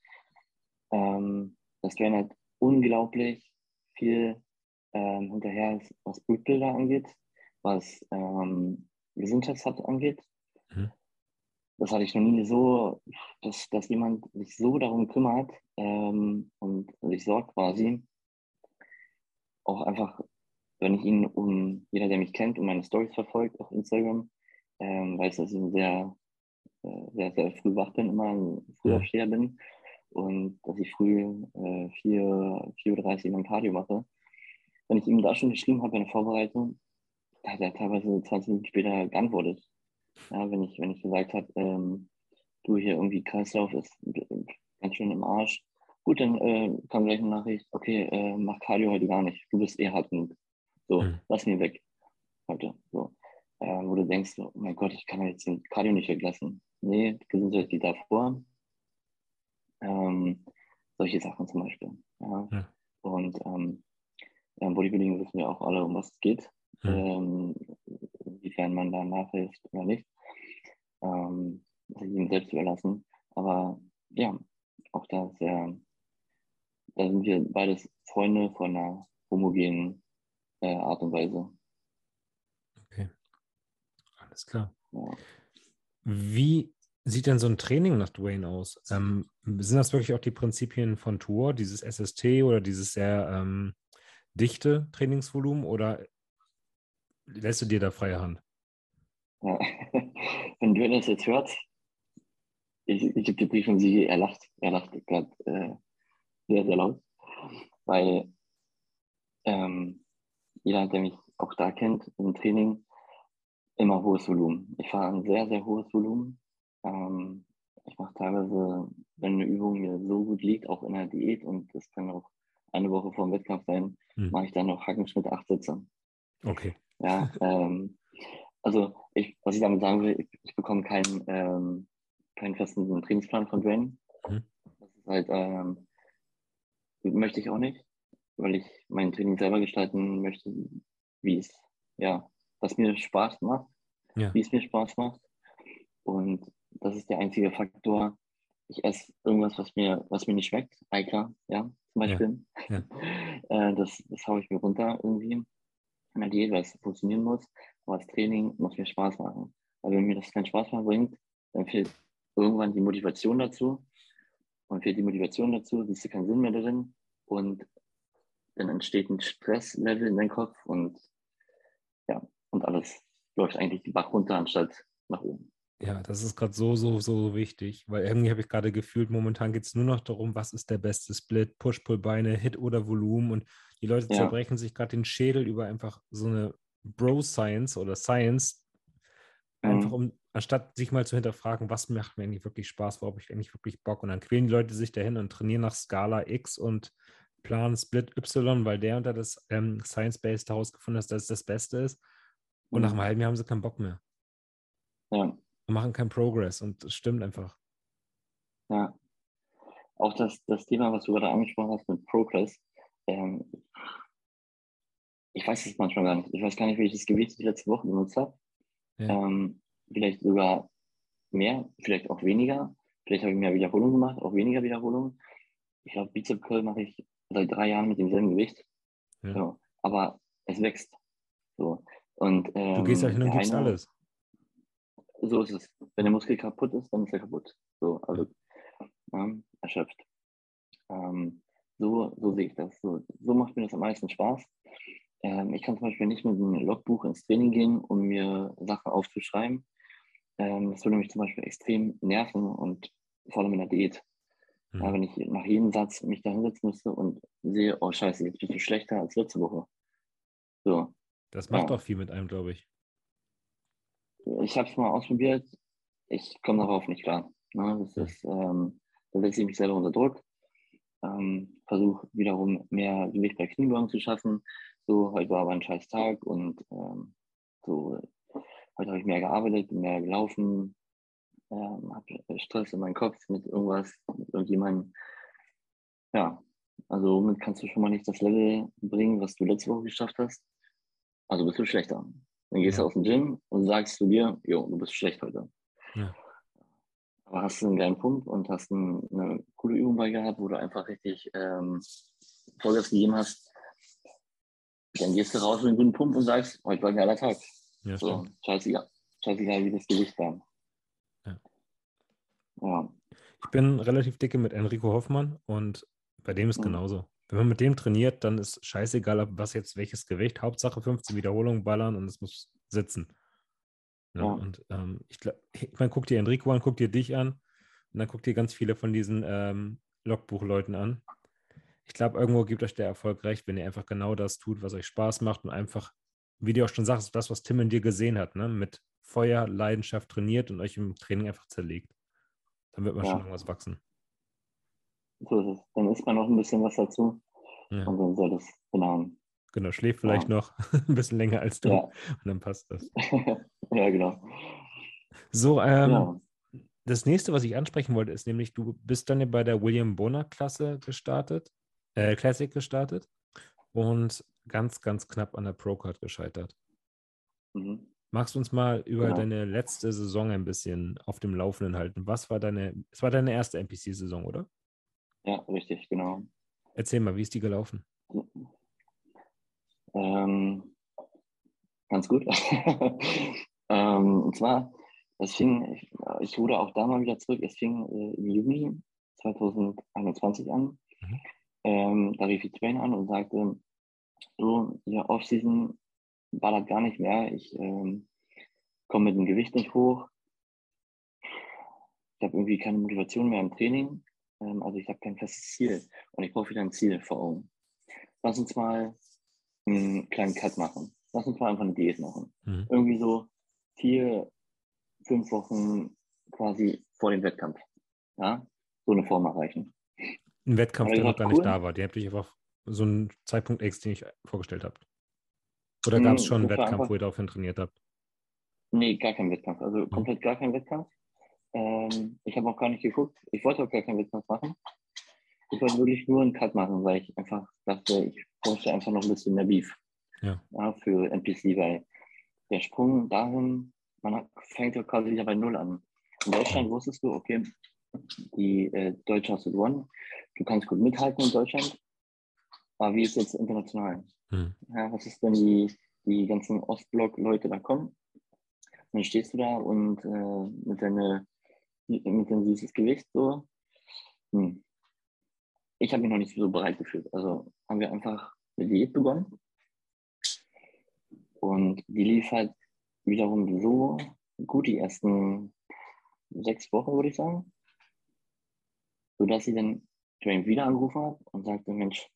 Ähm, dass Dwayne halt unglaublich viel ähm, hinterher ist, was Blutbilder angeht, was ähm, Gesundheitsrat angeht. Mhm. Das hatte ich noch nie so, dass, dass jemand sich so darum kümmert ähm, und sich sorgt quasi. Auch einfach, wenn ich ihn um, jeder, der mich kennt und meine Stories verfolgt auf Instagram, ähm, weiß, dass ich sehr, äh, sehr, sehr früh wach bin, immer ein Frühaufsteher bin und dass ich früh äh, 4, 4.30 Uhr mein Cardio mache. Wenn ich ihm da schon geschrieben habe in der Vorbereitung, da hat er teilweise 20 Minuten später geantwortet. Ja, wenn ich, wenn ich gesagt habe, ähm, du hier irgendwie Kreislauf ist ganz schön im Arsch. Gut, dann äh, kam gleich eine Nachricht, okay, äh, mach Cardio heute gar nicht. Du bist eh hart genug. So, mhm. lass mich weg. Heute. So. Äh, wo du denkst, oh mein Gott, ich kann jetzt den Cardio nicht weglassen. Nee, Gesundheit geht davor. Ähm, solche Sachen zum Beispiel. Ja. ja. Und ähm, ja, im Bodybuilding wissen wir auch alle, um was es geht. Mhm. Ähm, inwiefern man da nachhilft oder nicht. Ähm, das ist ihm selbst überlassen. Aber ja, auch da ist ja, da sind wir beides Freunde von einer homogenen äh, Art und Weise. Okay. Alles klar. Ja. Wie sieht denn so ein Training nach Dwayne aus? Ähm, sind das wirklich auch die Prinzipien von Tour, dieses SST oder dieses sehr ähm, dichte Trainingsvolumen oder lässt du dir da freie Hand? Ja. Wenn du das jetzt hört, ich, ich gebe dir Brief und sie, er lacht, er lacht gerade äh, sehr, sehr laut, weil ähm, jeder, der mich auch da kennt im Training, immer hohes Volumen. Ich fahre ein sehr, sehr hohes Volumen. Ähm, ich mache teilweise, wenn eine Übung mir so gut liegt, auch in der Diät und das kann auch eine Woche vor dem Wettkampf sein, hm. mache ich dann noch Hackenschmidt acht Sätze. Okay. Ja, ähm, also ich, was ich damit sagen will, ich, ich bekomme keinen, ähm, keinen festen Trainingsplan von Dwayne. Mhm. Das ist halt, ähm, möchte ich auch nicht, weil ich mein Training selber gestalten möchte, wie es, ja, was mir Spaß macht, ja. wie es mir Spaß macht. Und das ist der einzige Faktor. Ich esse irgendwas, was mir, was mir nicht schmeckt, Eika, ja, zum Beispiel. Ja. Ja. äh, das, das haue ich mir runter irgendwie Diät, weil es funktionieren muss. Aber das Training muss mir Spaß machen. Weil wenn mir das keinen Spaß mehr bringt, dann fehlt irgendwann die Motivation dazu. Und fehlt die Motivation dazu, siehst du keinen Sinn mehr drin. Und dann entsteht ein Stresslevel in deinem Kopf und ja, und alles läuft eigentlich die Bach runter anstatt nach oben. Ja, das ist gerade so, so, so wichtig, weil irgendwie habe ich gerade gefühlt, momentan geht es nur noch darum, was ist der beste Split, Push-Pull-Beine, Hit oder Volumen und die Leute ja. zerbrechen sich gerade den Schädel über einfach so eine Bro-Science oder Science, mhm. einfach um, anstatt sich mal zu hinterfragen, was macht mir eigentlich wirklich Spaß, worauf ich eigentlich wirklich Bock und dann quälen die Leute sich dahin und trainieren nach Skala X und Plan Split Y, weil der unter das ähm, Science-Based herausgefunden hat, dass es das Beste ist und mhm. nach einem halben Jahr haben sie keinen Bock mehr. Ja und machen keinen Progress und das stimmt einfach. Ja. Auch das, das Thema, was du gerade angesprochen hast mit Progress, ähm, ich weiß es manchmal gar nicht. Ich weiß gar nicht, welches Gewicht ich letzte Woche benutzt habe. Ja. Ähm, vielleicht sogar mehr, vielleicht auch weniger. Vielleicht habe ich mehr Wiederholungen gemacht, auch weniger Wiederholungen. Ich glaube, Bizep Curl mache ich seit drei Jahren mit demselben Gewicht. Ja. So. Aber es wächst. So. Und, ähm, du gehst ja hin und gibst eine, alles so ist es. Wenn der Muskel kaputt ist, dann ist er kaputt. So, also ja, erschöpft. Ähm, So, so sehe ich das. So, so macht mir das am meisten Spaß. Ähm, ich kann zum Beispiel nicht mit einem Logbuch ins Training gehen, um mir Sachen aufzuschreiben. Ähm, das würde mich zum Beispiel extrem nerven und vor allem in der Diät. Mhm. Ja, wenn ich nach jedem Satz mich da hinsetzen müsste und sehe, oh scheiße, jetzt bist du schlechter als letzte Woche. So. Das macht ja. auch viel mit einem, glaube ich. Ich habe es mal ausprobiert. Ich komme darauf nicht klar. Ne? Das ist, ähm, da setze ich mich selber unter Druck. Ähm, Versuche wiederum mehr Gewicht bei Kniebeugen zu schaffen. So, heute war aber ein scheiß Tag und ähm, so, heute habe ich mehr gearbeitet, mehr gelaufen, ähm, habe Stress in meinem Kopf mit irgendwas, mit irgendjemandem. Ja, also somit kannst du schon mal nicht das Level bringen, was du letzte Woche geschafft hast. Also bist du schlechter. Dann gehst ja. du aus dem Gym und sagst zu dir, jo, du bist schlecht heute. Ja. Aber hast du einen geilen Pump und hast ein, eine coole Übung bei gehabt, wo du einfach richtig ähm, Vollgas gegeben hast, dann gehst du raus mit einem guten Pump und sagst, heute war ein geiler Tag. Ja, so, scheißegal, scheißegal, wie das Gewicht war. Ja. ja. Ich bin relativ dicke mit Enrico Hoffmann und bei dem ist mhm. genauso. Wenn man mit dem trainiert, dann ist scheißegal, was jetzt welches Gewicht. Hauptsache 15 Wiederholungen ballern und es muss sitzen. Ja, ja. Und ähm, ich glaube, ich meine, guck dir Enrico an, guck dir dich an und dann guck dir ganz viele von diesen ähm, Logbuchleuten an. Ich glaube, irgendwo gibt euch der Erfolg recht, wenn ihr einfach genau das tut, was euch Spaß macht und einfach, wie du auch schon sagst, das, was Tim in dir gesehen hat, ne? mit Feuer, Leidenschaft trainiert und euch im Training einfach zerlegt. Dann wird man ja. schon irgendwas wachsen. So ist es. Dann isst man noch ein bisschen was dazu ja. und dann soll das hinhauen. Genau, schläft vielleicht noch ein bisschen länger als du und dann passt das. ja, genau. So, ähm, das nächste, was ich ansprechen wollte, ist nämlich, du bist dann ja bei der William Bonner Klasse gestartet, äh, Classic gestartet und ganz, ganz knapp an der Pro-Card gescheitert. Mhm. Magst du uns mal über genau. deine letzte Saison ein bisschen auf dem Laufenden halten? Was war deine, es war deine erste NPC-Saison, oder? Ja, richtig, genau. Erzähl mal, wie ist die gelaufen? Ähm, ganz gut. ähm, und zwar, es fing, ich, ich wurde auch da mal wieder zurück, es fing äh, im Juni 2021 an. Mhm. Ähm, da rief ich Trainer an und sagte, so, ja, Offseason ballert gar nicht mehr. Ich ähm, komme mit dem Gewicht nicht hoch. Ich habe irgendwie keine Motivation mehr im Training. Ähm, also ich habe kein festes Ziel und ich brauche wieder ein Ziel vor Augen. Lass uns mal einen kleinen Cut machen. Lass uns mal einfach eine Diät machen. Mhm. Irgendwie so vier, fünf Wochen quasi vor dem Wettkampf. Ja, so eine Form erreichen. Ein Wettkampf, der noch gar cool. nicht da war. Der habt euch einfach so einen Zeitpunkt X, den ich vorgestellt habe. Oder gab es hm, schon einen Wettkampf, einfach, wo ihr daraufhin trainiert habt? Nee, gar keinen Wettkampf. Also mhm. komplett gar keinen Wettkampf. Ähm, ich habe auch gar nicht geguckt. Ich wollte auch gar keinen Wettkampf machen. Ich wollte wirklich nur einen Cut machen, weil ich einfach dachte, ich bräuchte einfach noch ein bisschen mehr Beef ja. Ja, für NPC, weil der Sprung dahin, man fängt ja quasi wieder bei Null an. In Deutschland wusstest du, okay, die äh, Deutsche hast du gewonnen, du kannst gut mithalten in Deutschland, aber wie ist jetzt international? Hm. Ja, was ist, wenn die, die ganzen Ostblock-Leute da kommen? dann stehst du da und äh, mit, deine, mit deinem süßes Gewicht so. Hm. Ich habe mich noch nicht so bereit gefühlt. Also haben wir einfach eine Diät begonnen. Und die lief halt wiederum so gut die ersten sechs Wochen, würde ich sagen. Sodass sie dann Dwayne wieder angerufen hat und sagte, Mensch,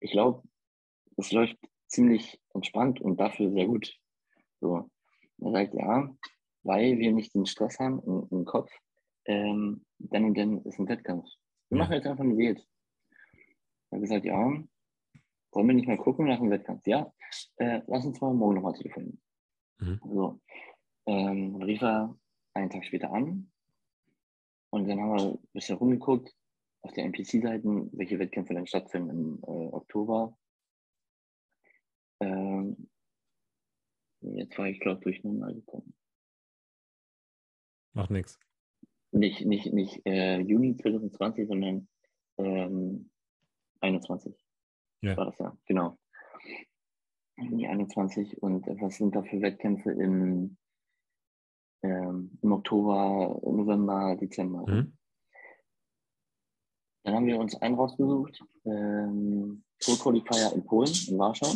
ich glaube, es läuft ziemlich entspannt und dafür sehr gut. So, er sagt, ja, weil wir nicht den Stress haben im, im Kopf, ähm, dann und dann ist ein Wettkampf. Wir machen jetzt einfach eine Diät. Er hat gesagt, ja, wollen wir nicht mal gucken nach dem Wettkampf? Ja, äh, lass uns mal morgen nochmal telefonieren. Mhm. So, ähm, rief er einen Tag später an und dann haben wir ein bisschen rumgeguckt auf der NPC-Seiten, welche Wettkämpfe dann stattfinden im äh, Oktober. Ähm, Jetzt war ich, glaube ich, durcheinander gekommen. Macht nichts. Nicht, nicht, nicht äh, Juni 2020, sondern ähm, 21. Ja. War das ja, genau. Juni 21. Und was sind da für Wettkämpfe im, ähm, im Oktober, November, Dezember? Mhm. Dann haben wir uns einen rausgesucht, ähm, Pro Qualifier in Polen, in Warschau.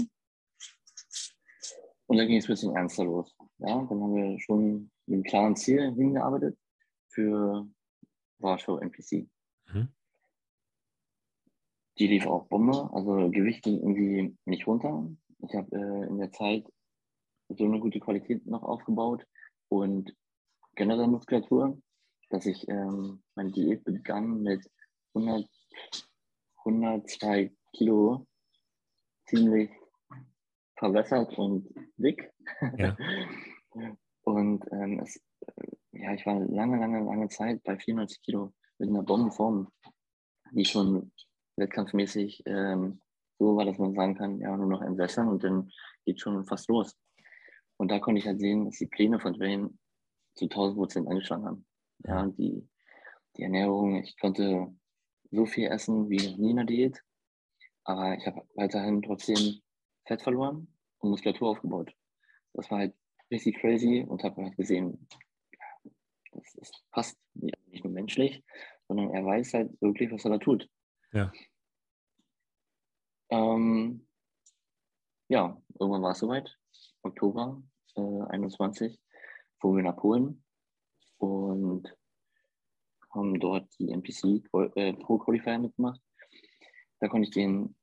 Und dann ging es ein bisschen ernster los. Ja, dann haben wir schon mit einem klaren Ziel hingearbeitet für Warschau NPC. Mhm. Die lief auch Bombe, also Gewicht ging irgendwie nicht runter. Ich habe äh, in der Zeit so eine gute Qualität noch aufgebaut und generell Muskulatur, dass ich ähm, meine Diät begann mit 100, 102 Kilo ziemlich verwässert und dick. Ja. und ähm, es, ja, ich war lange, lange, lange Zeit bei 94 Kilo mit einer Bombenform, die schon wettkampfmäßig ähm, so war, dass man sagen kann, ja, nur noch entwässern und dann geht schon fast los. Und da konnte ich halt sehen, dass die Pläne von Dwayne zu 1000 Prozent angeschlagen haben. Ja, die, die Ernährung, ich konnte so viel essen wie noch nie in der Diät, aber ich habe weiterhin trotzdem Fett verloren und Muskulatur aufgebaut. Das war halt richtig crazy und habe halt gesehen, das, das passt nicht nur menschlich, sondern er weiß halt wirklich, was er da tut. Ja. Ähm, ja, irgendwann war es soweit. Oktober äh, 21 fuhren wir nach Polen und haben dort die NPC äh, Pro Qualifier mitgemacht. Da konnte ich den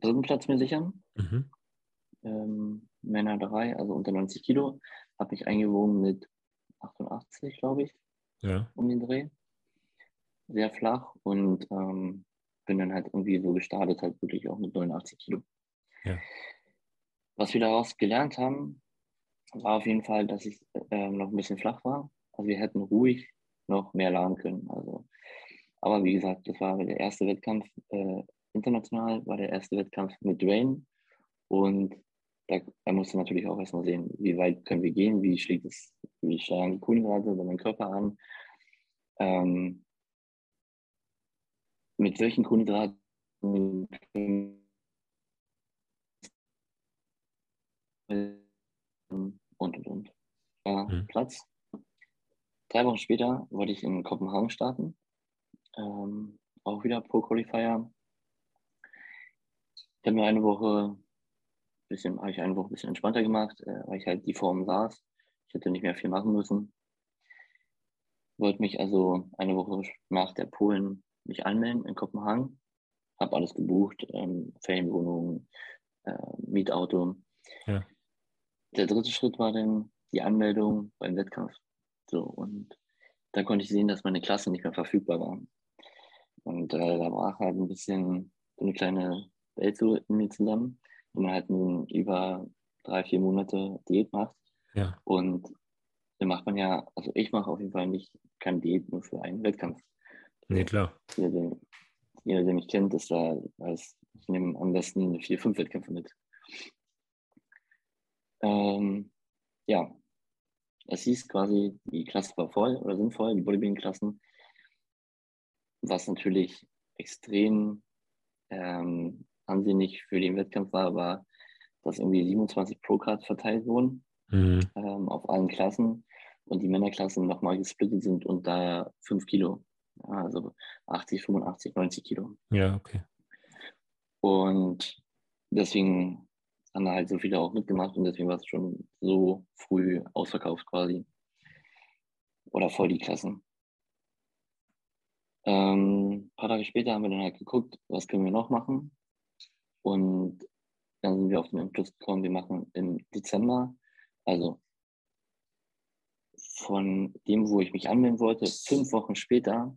dritten Platz mir sichern. Mhm. Ähm, Männer 3, also unter 90 Kilo, habe ich eingewogen mit 88, glaube ich, ja. um den Dreh. Sehr flach und ähm, bin dann halt irgendwie so gestartet, halt wirklich auch mit 89 Kilo. Ja. Was wir daraus gelernt haben, war auf jeden Fall, dass ich äh, noch ein bisschen flach war. Also wir hätten ruhig noch mehr laden können. Also, aber wie gesagt, das war der erste Wettkampf äh, international, war der erste Wettkampf mit Dwayne. Und da, da musste natürlich auch erstmal sehen, wie weit können wir gehen, wie schlägt es, wie schlagen die Kohlenhydrate bei meinem Körper an. Ähm, mit welchen Kohlenhydraten und und und. Ja, mhm. Platz. Drei Wochen später wollte ich in Kopenhagen starten. Ähm, auch wieder Pro Qualifier. Ich habe mir eine Woche bisschen, habe ich eine Woche ein bisschen entspannter gemacht, äh, weil ich halt die Form saß. Ich hätte nicht mehr viel machen müssen. Wollte mich also eine Woche nach der Polen mich anmelden in Kopenhagen. Habe alles gebucht, ähm, Ferienwohnung, äh, Mietauto. Ja der dritte Schritt war dann die Anmeldung beim Wettkampf. So, und da konnte ich sehen, dass meine Klasse nicht mehr verfügbar war. Und äh, da brach halt ein bisschen so eine kleine Welt so in mir zusammen, wo man halt nun über drei, vier Monate Diät macht. Ja. Und dann macht man ja, also ich mache auf jeden Fall nicht keine Diät nur für einen Wettkampf. Nee, klar. Jeder, der, jeder, der mich kennt, ist da, weiß, ich nehme am besten vier, fünf Wettkämpfe mit. Ähm, ja, es hieß quasi, die Klasse war voll oder sind voll, die Bodybuilding-Klassen, was natürlich extrem ähm, ansehnlich für den Wettkampf war, war, dass irgendwie 27 Pro-Cards verteilt wurden mhm. ähm, auf allen Klassen und die Männerklassen nochmal gesplittet sind und da 5 Kilo, also 80, 85, 90 Kilo. Ja, okay. Und deswegen haben da halt so viele auch mitgemacht und deswegen war es schon so früh ausverkauft quasi. Oder voll die Klassen. Ähm, ein paar Tage später haben wir dann halt geguckt, was können wir noch machen. Und dann sind wir auf den Entschluss gekommen, wir machen im Dezember, also von dem, wo ich mich anmelden wollte, fünf Wochen später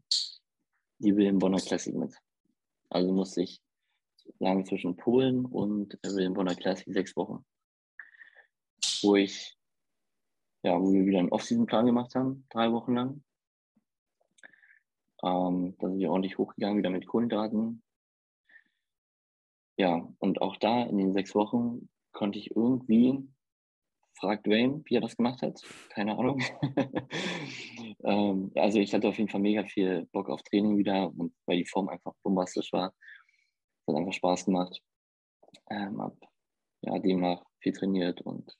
die Wilhelm Bonner Classic mit. Also musste ich lang zwischen Polen und Wilhelm Bonner Classic sechs Wochen. Wo ich, ja, wo wir wieder einen Off-Season-Plan gemacht haben, drei Wochen lang. Ähm, da sind wir ordentlich hochgegangen, wieder mit Kohlendaten. Ja, und auch da in den sechs Wochen konnte ich irgendwie, fragt Dwayne, wie er das gemacht hat, keine Ahnung. ähm, also ich hatte auf jeden Fall mega viel Bock auf Training wieder, und weil die Form einfach bombastisch war hat einfach Spaß gemacht. Ähm, hab ja, demnach viel trainiert und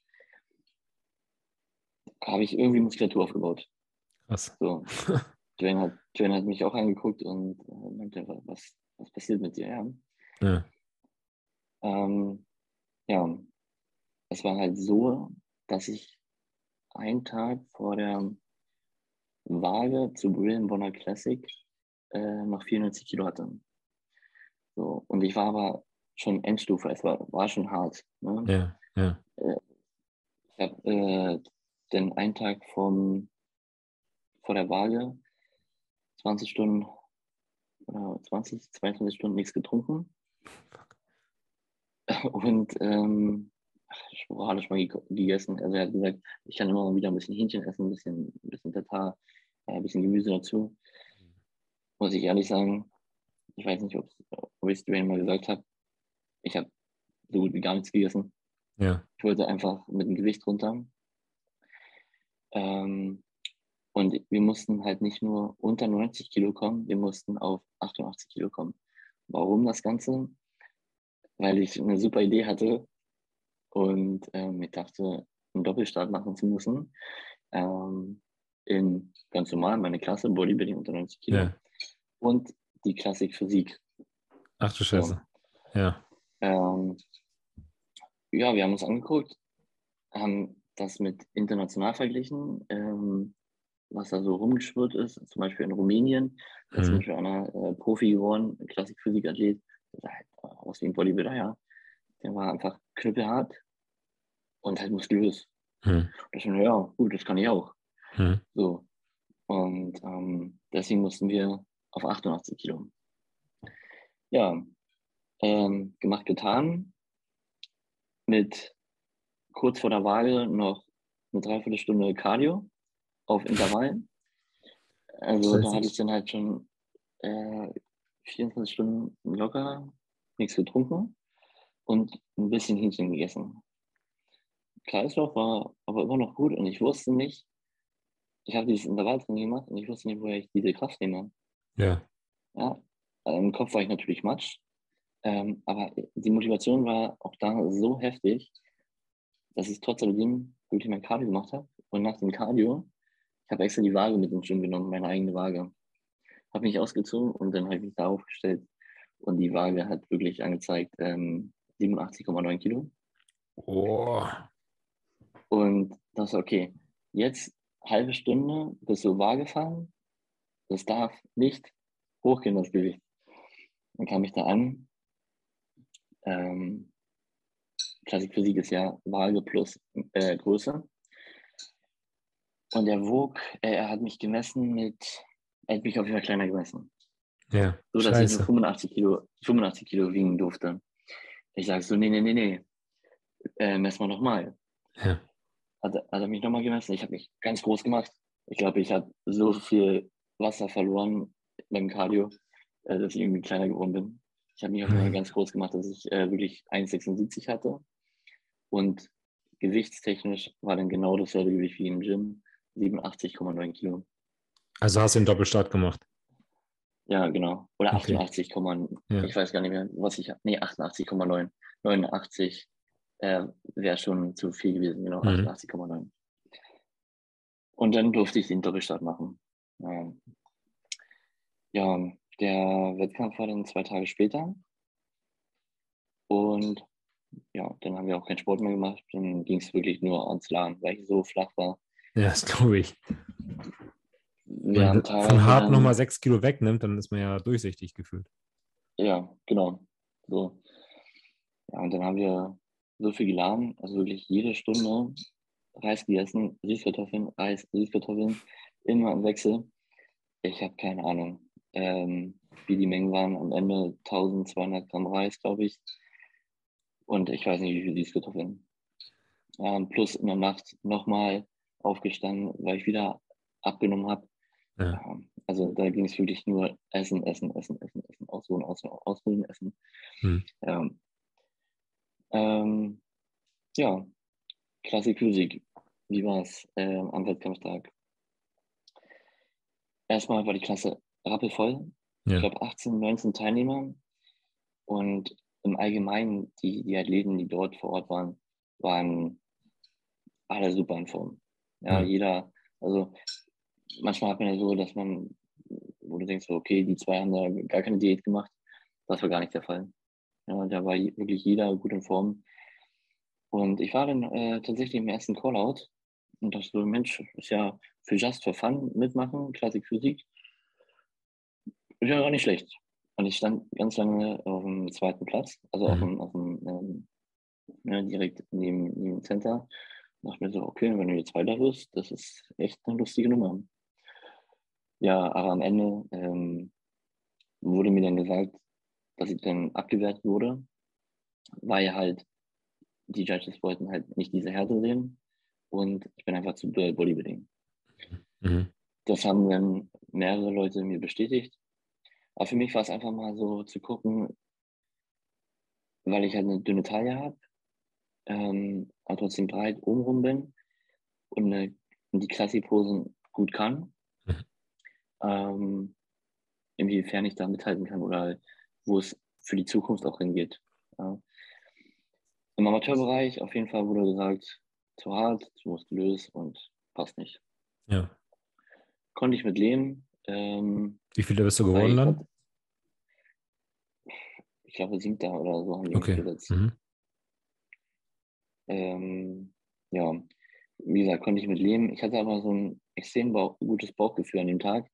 habe ich irgendwie Muskulatur aufgebaut. Krass. So. Dwayne hat, Joanne hat mich auch angeguckt und äh, meinte, was, was passiert mit dir? Ja. ja. Ähm, ja, es war halt so, dass ich einen Tag vor der Waage zu Brilliant Bonner Classic äh, noch 94 Kilo hatte. So, und ich war aber schon Endstufe, es war, war schon hart. Ne? Ja, ja. Äh, ich habe äh, den einen Tag vom, vor der Waage 20 Stunden oder 20, 22 Stunden nichts getrunken. Und ähm, sporadisch mal gegessen. Also er hat gesagt, ich kann immer mal wieder ein bisschen Hähnchen essen, ein bisschen, ein bisschen Tatar, äh, ein bisschen Gemüse dazu. Muss ich ehrlich sagen, ich weiß nicht, ob ich es Dwayne mal gesagt habe, ich habe so gut wie gar nichts gegessen. Ja. Ich wollte einfach mit dem Gewicht runter. Ähm, und wir mussten halt nicht nur unter 90 Kilo kommen, wir mussten auf 88 Kilo kommen. Warum das Ganze? Weil ich eine super Idee hatte und ähm, ich dachte, einen Doppelstart machen zu müssen. Ähm, in ganz normal meine Klasse, Bodybuilding unter 90 Kilo. Ja. Und die Klassik Physik. Ach du Scheiße. So. Ja. Ähm, ja, wir haben uns angeguckt, haben das mit international verglichen, ähm, was da so rumgeschwirrt ist. Zum Beispiel in Rumänien, da ist mhm. einer äh, Profi geworden, Klassik-Physik-Athlet, der sah halt aus wie ein Bodybuilder, ja. Der war einfach knüppelhart und halt muskulös. Mhm. Da schon, ja, gut, das kann ich auch. Mhm. So. Und ähm, deswegen mussten wir auf 88 Kilo. Ja, ähm, gemacht, getan. Mit kurz vor der Waage noch eine Dreiviertelstunde Cardio auf Intervall. Also da hatte ich dann halt schon äh, 24 Stunden locker nichts getrunken und ein bisschen Hähnchen gegessen. Kreislauf war aber immer noch gut und ich wusste nicht, ich habe dieses Intervalltraining gemacht und ich wusste nicht, woher ich diese Kraft nehme. Ja. Ja, im Kopf war ich natürlich Matsch, ähm, aber die Motivation war auch da so heftig, dass ich trotzdem wirklich mein Cardio gemacht habe. Und nach dem Cardio, ich habe extra die Waage mit ins Gym genommen, meine eigene Waage. Habe mich ausgezogen und dann habe ich mich da aufgestellt. Und die Waage hat wirklich angezeigt ähm, 87,9 Kilo. Oh. Und das ist okay. Jetzt halbe Stunde bis zur Waage fahren. Das darf nicht hochgehen, das Gewicht. Dann kam ich da an. Ähm, Klassik Physik ist ja Waage plus äh, Größe. Und er wog, äh, er hat mich gemessen mit, er hat mich auf jeden Fall kleiner gemessen. Ja. So dass Scheiße. ich nur 85 Kilo, 85 Kilo wiegen durfte. Ich sage so, nee, nee, nee, nee. Äh, mess mal nochmal. Ja. Hat, hat er mich nochmal gemessen. Ich habe mich ganz groß gemacht. Ich glaube, ich habe so viel Wasser verloren beim Cardio, äh, dass ich irgendwie kleiner geworden bin. Ich habe mich auf Fall mhm. ganz groß gemacht, dass ich äh, wirklich 1,76 hatte. Und gewichtstechnisch war dann genau dasselbe Gewicht wie im Gym, 87,9 Kilo. Also hast du einen Doppelstart gemacht? Ja, genau. Oder okay. 88, ja. ich weiß gar nicht mehr, was ich habe. Nee, 88,9. 89 äh, wäre schon zu viel gewesen, genau, mhm. 88,9. Und dann durfte ich den Doppelstart machen. Ähm, ja, der Wettkampf war dann zwei Tage später. Und ja, dann haben wir auch keinen Sport mehr gemacht. Dann ging es wirklich nur ans Laden, weil ich so flach war. Ja, das glaube ich. Wir Wenn von hart nochmal sechs Kilo wegnimmt, dann ist man ja durchsichtig gefühlt. Ja, genau. So. Ja, und dann haben wir so viel geladen, also wirklich jede Stunde Reis gegessen, Süßkartoffeln, Reis, Süßkartoffeln, immer im Wechsel. Ich habe keine Ahnung, ähm, wie die Mengen waren. Am Ende 1200 Gramm Reis, glaube ich. Und ich weiß nicht, wie viel Süßkartoffeln. Ähm, plus in der Nacht nochmal aufgestanden, weil ich wieder abgenommen habe. Ja. Ähm, also da ging es wirklich nur Essen, Essen, Essen, Essen, Essen, ausholen, ausholen, ausholen, Essen. Hm. Ähm, ähm, ja, Klassik Physik. Wie war es äh, am Wettkampftag? Erstmal war die Klasse rappelvoll. Ja. Ich glaube 18, 19 Teilnehmer. Und im Allgemeinen, die, die Athleten, die dort vor Ort waren, waren alle super in Form. Ja, ja. jeder, also manchmal hat man ja so, dass man wo du denkst, okay, die zwei haben da gar keine Diät gemacht. Das war gar nicht der Fall. Ja, da war wirklich jeder gut in Form. Und ich war dann äh, tatsächlich im ersten Callout und dachte so, Mensch, ist ja für Just for Fun mitmachen, Klassik Physik. Ist ja gar nicht schlecht. Und ich stand ganz lange auf dem zweiten Platz, also mhm. auf dem, auf dem ähm, ja, direkt neben, neben dem Center. Und dachte mir so, okay, wenn du jetzt weiter wirst, das ist echt eine lustige Nummer. Ja, aber am Ende ähm, wurde mir dann gesagt, dass ich dann abgewertet wurde, weil halt die Judges wollten halt nicht diese Härte sehen und ich bin einfach zu Bodybuilding. Mhm. Das haben dann mehrere Leute mir bestätigt. Aber für mich war es einfach mal so zu gucken, weil ich halt eine dünne Taille habe, ähm, aber trotzdem breit obenrum bin und, eine, und die Klassikposen gut kann, mhm. ähm, inwiefern ich da mithalten kann oder wo es für die Zukunft auch hingeht. Ja. Im Amateurbereich auf jeden Fall wurde gesagt, zu hart, zu muskulös und passt nicht. Ja. Konnte ich mit leben. Ähm, Wie viele bist du geworden dann? Ich glaube, siebter oder so haben die okay. gesetzt. Mhm. Ähm, ja, wie gesagt, konnte ich mit leben. Ich hatte aber so ein extrem Bauch, gutes Bauchgefühl an dem Tag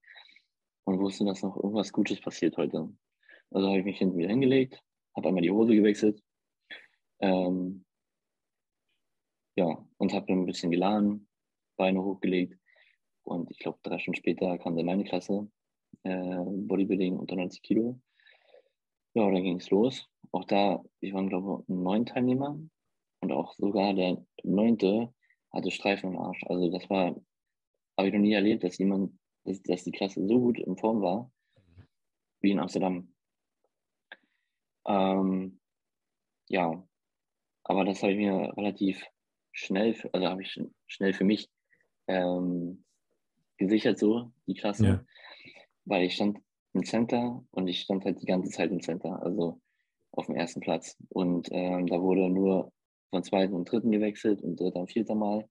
und wusste, dass noch irgendwas Gutes passiert heute. Also habe ich mich hinten wieder hingelegt, habe einmal die Hose gewechselt. Ähm, ja, und habe dann ein bisschen geladen, Beine hochgelegt. Und ich glaube, drei Stunden später kam dann meine Klasse, äh, Bodybuilding unter 90 Kilo. Ja, dann ging es los. Auch da, wir waren, glaube ich, neun Teilnehmer. Und auch sogar der neunte hatte Streifen im Arsch. Also das war, habe ich noch nie erlebt, dass jemand, dass, dass die Klasse so gut in Form war, wie in Amsterdam. Ähm, ja, aber das habe ich mir relativ schnell, also habe ich schnell für mich ähm, gesichert, so die Klasse, ja. weil ich stand im Center und ich stand halt die ganze Zeit im Center, also auf dem ersten Platz. Und ähm, da wurde nur von zweiten und dritten gewechselt und dritter und vierter Mal.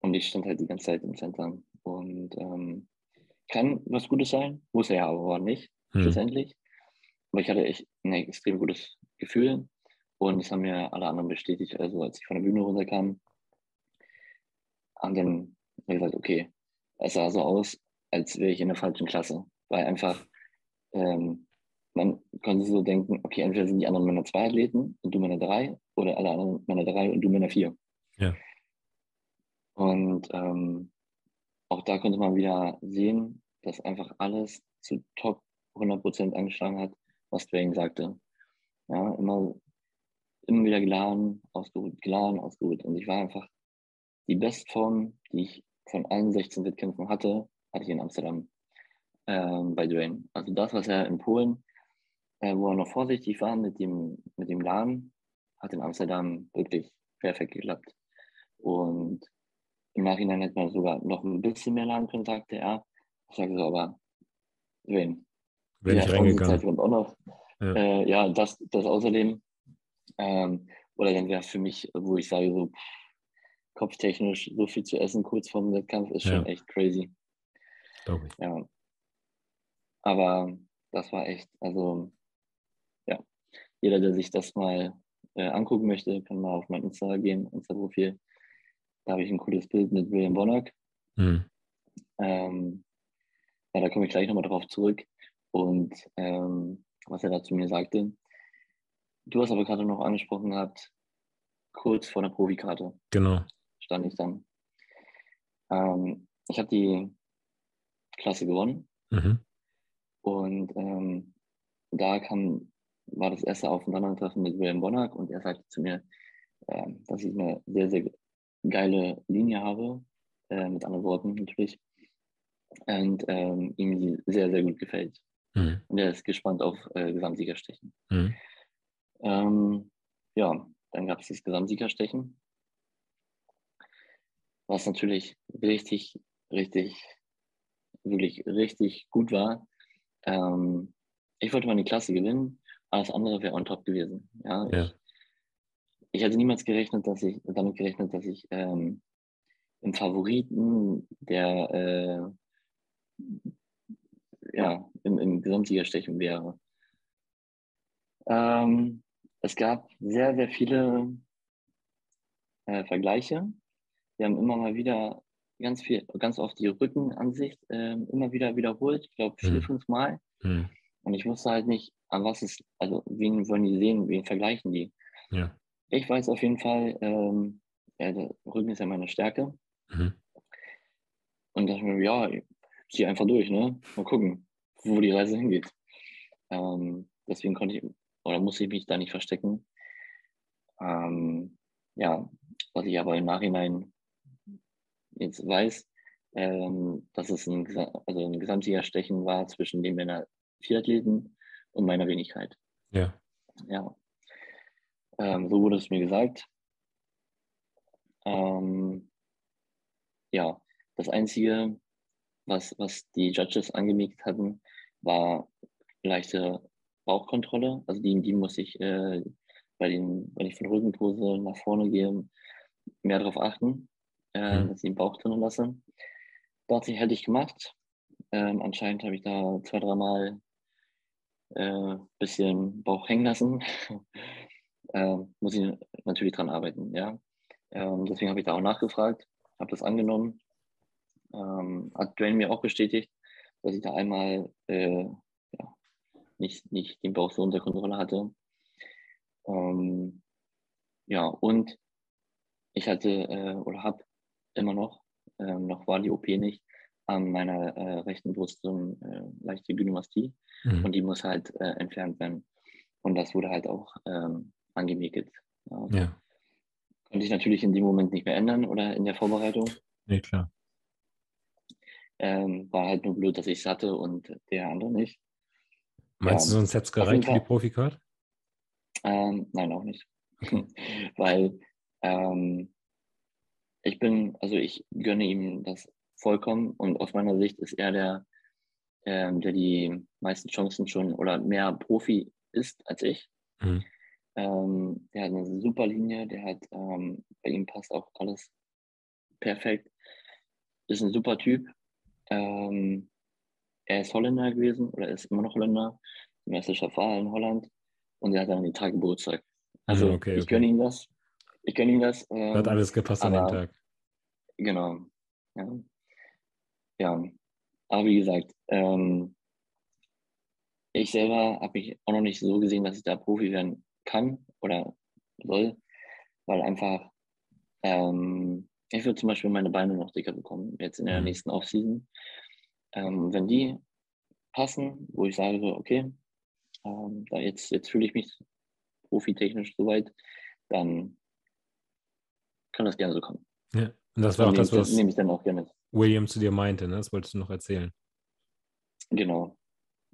Und ich stand halt die ganze Zeit im Center. Und ähm, kann was Gutes sein, muss er ja aber nicht, hm. schlussendlich. Aber ich hatte echt ein extrem gutes Gefühl. Und das haben mir alle anderen bestätigt. Also als ich von der Bühne runterkam, haben dann gesagt, okay, es sah so aus, als wäre ich in der falschen Klasse. Weil einfach, ähm, man konnte so denken, okay, entweder sind die anderen Männer zwei Athleten und du Männer drei oder alle anderen Männer drei und du Männer vier. Ja. Und ähm, auch da konnte man wieder sehen, dass einfach alles zu top 100% angeschlagen hat, was Dwayne sagte. Ja, immer immer wieder geladen, ausgeruht, geladen, ausgeruht. Und ich war einfach die Bestform, die ich von allen 16 Wettkämpfen hatte, hatte ich in Amsterdam ähm, bei Dwayne. Also das, was er in Polen, äh, wo er noch vorsichtig war mit dem, mit dem Laden, hat in Amsterdam wirklich perfekt geklappt. Und im Nachhinein hätte man sogar noch ein bisschen mehr laden können, sagte er. Ich sage so, aber Dwayne. Wenn ich reingegangen. Kommt auch noch. Ja, äh, ja das, das außerdem ähm, oder dann wäre für mich, wo ich sage, so kopftechnisch so viel zu essen kurz vor dem Wettkampf ist schon ja. echt crazy. Glaube ich. Ja. Aber das war echt, also ja, jeder, der sich das mal äh, angucken möchte, kann mal auf mein Insta gehen, Insta-Profil. Da habe ich ein cooles Bild mit William Bonnack. Mhm. Ähm, ja, da komme ich gleich nochmal drauf zurück. Und ähm, was er da zu mir sagte, Du hast aber gerade noch angesprochen gehabt, kurz vor der Profikarte. Genau. Stand ich dann. Ähm, ich habe die Klasse gewonnen. Mhm. Und ähm, da kam, war das erste Aufeinandertreffen mit William Bonnack und er sagte zu mir, äh, dass ich eine sehr, sehr geile Linie habe, äh, mit anderen Worten natürlich, und ähm, ihm die sehr, sehr gut gefällt. Mhm. Und er ist gespannt auf äh, Gesamtsiegerstechen. Mhm. Ähm, ja, dann gab es das Gesamtsiegerstechen, was natürlich richtig, richtig, wirklich richtig gut war. Ähm, ich wollte mal die Klasse gewinnen, alles andere wäre on top gewesen. Ja, ja. Ich, ich hatte niemals gerechnet, dass ich damit gerechnet, dass ich ähm, im Favoriten der äh, ja, im, im Gesamtsiegerstechen wäre. Ähm, es gab sehr, sehr viele äh, Vergleiche. Wir haben immer mal wieder ganz viel, ganz oft die Rückenansicht äh, immer wieder wiederholt. Ich glaube, vier, hm. fünf Mal. Hm. Und ich wusste halt nicht, an was ist, also wen wollen die sehen, wen vergleichen die. Ja. Ich weiß auf jeden Fall, ähm, ja, der Rücken ist ja meine Stärke. Mhm. Und dachte mir, ja, zieh einfach durch, ne? Mal gucken, wo die Reise hingeht. Ähm, deswegen konnte ich, oder musste ich mich da nicht verstecken. Ähm, ja, was ich aber im Nachhinein jetzt weiß, ähm, dass es ein, also ein Gesamtsiegerstechen war zwischen den Männer Vierathleten und meiner Wenigkeit. Ja. Ja. Ähm, so wurde es mir gesagt. Ähm, ja, das Einzige, was, was die Judges angemerkt hatten, war leichte Bauchkontrolle. Also die, die muss ich äh, bei den, wenn ich von Rückenpose nach vorne gehe, mehr darauf achten, äh, mhm. dass ich den Bauch drinnen lasse. Das hätte ich gemacht. Ähm, anscheinend habe ich da zwei, dreimal ein äh, bisschen Bauch hängen lassen. äh, muss ich natürlich dran arbeiten, ja. Ähm, deswegen habe ich da auch nachgefragt, habe das angenommen. Ähm, hat Dwayne mir auch bestätigt, dass ich da einmal äh, ja, nicht, nicht den Bauch so unter Kontrolle hatte. Ähm, ja, und ich hatte äh, oder habe immer noch, äh, noch war die OP nicht, an meiner äh, rechten Brust so eine äh, leichte Gynomastie mhm. und die muss halt äh, entfernt werden. Und das wurde halt auch ähm, angemäkelt. Ja. ja. Konnte ich natürlich in dem Moment nicht mehr ändern oder in der Vorbereitung. Nee, klar. Ähm, war halt nur blöd, dass ich es hatte und der andere nicht. Meinst ja, du, sonst hätte es gereicht für die Profikarte? Ähm, nein, auch nicht. Okay. Weil ähm, ich bin, also ich gönne ihm das vollkommen und aus meiner Sicht ist er der, ähm, der die meisten Chancen schon oder mehr Profi ist als ich. Mhm. Ähm, der hat eine super Linie, der hat, ähm, bei ihm passt auch alles perfekt. Ist ein super Typ. Ähm, er ist Holländer gewesen oder ist immer noch Holländer. Meisterschaft war in Holland und er hat dann den Tag Geburtstag. Also okay, okay. ich gönne ihm das. Ich gönne ihm das. Ähm, hat alles gepasst aber, an dem Tag. Genau. Ja. ja. Aber wie gesagt, ähm, ich selber habe mich auch noch nicht so gesehen, dass ich da Profi werden kann oder soll, weil einfach ähm, ich würde zum Beispiel meine Beine noch dicker bekommen, jetzt in der mhm. nächsten Offseason. Ähm, wenn die passen, wo ich sage, so, okay, ähm, da jetzt, jetzt fühle ich mich profitechnisch soweit, dann kann das gerne so kommen. Ja, und das war auch das, was nehme ich dann auch gerne. William zu dir meinte, ne? das wolltest du noch erzählen. Genau,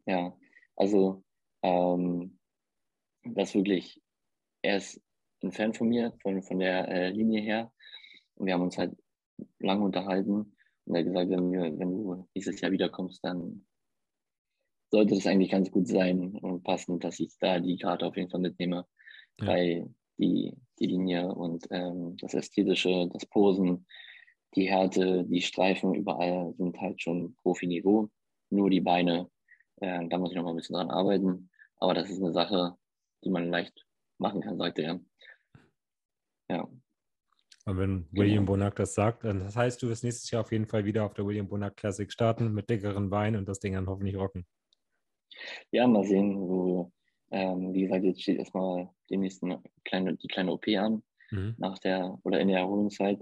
ja. Also, ähm, das wirklich, er ist ein Fan von mir, von, von der äh, Linie her. Und wir haben uns halt lange unterhalten. Und er hat gesagt, wenn, wir, wenn du nächstes Jahr wiederkommst, dann sollte das eigentlich ganz gut sein und passen, dass ich da die Karte auf jeden Fall mitnehme. Ja. Weil die, die Linie und ähm, das Ästhetische, das Posen, die Härte, die Streifen überall sind halt schon Profi-Niveau. Nur die Beine, äh, da muss ich noch mal ein bisschen dran arbeiten. Aber das ist eine Sache, die man leicht machen kann, sagte er. Ja. Und wenn William genau. Bonac das sagt, dann das heißt, du wirst nächstes Jahr auf jeden Fall wieder auf der William Bonac Classic starten mit dickeren Beinen und das Ding dann hoffentlich rocken. Ja, mal sehen, wo, ähm, wie gesagt, jetzt steht erstmal die nächsten kleine, die kleine OP an, mhm. nach der oder in der Erholungszeit.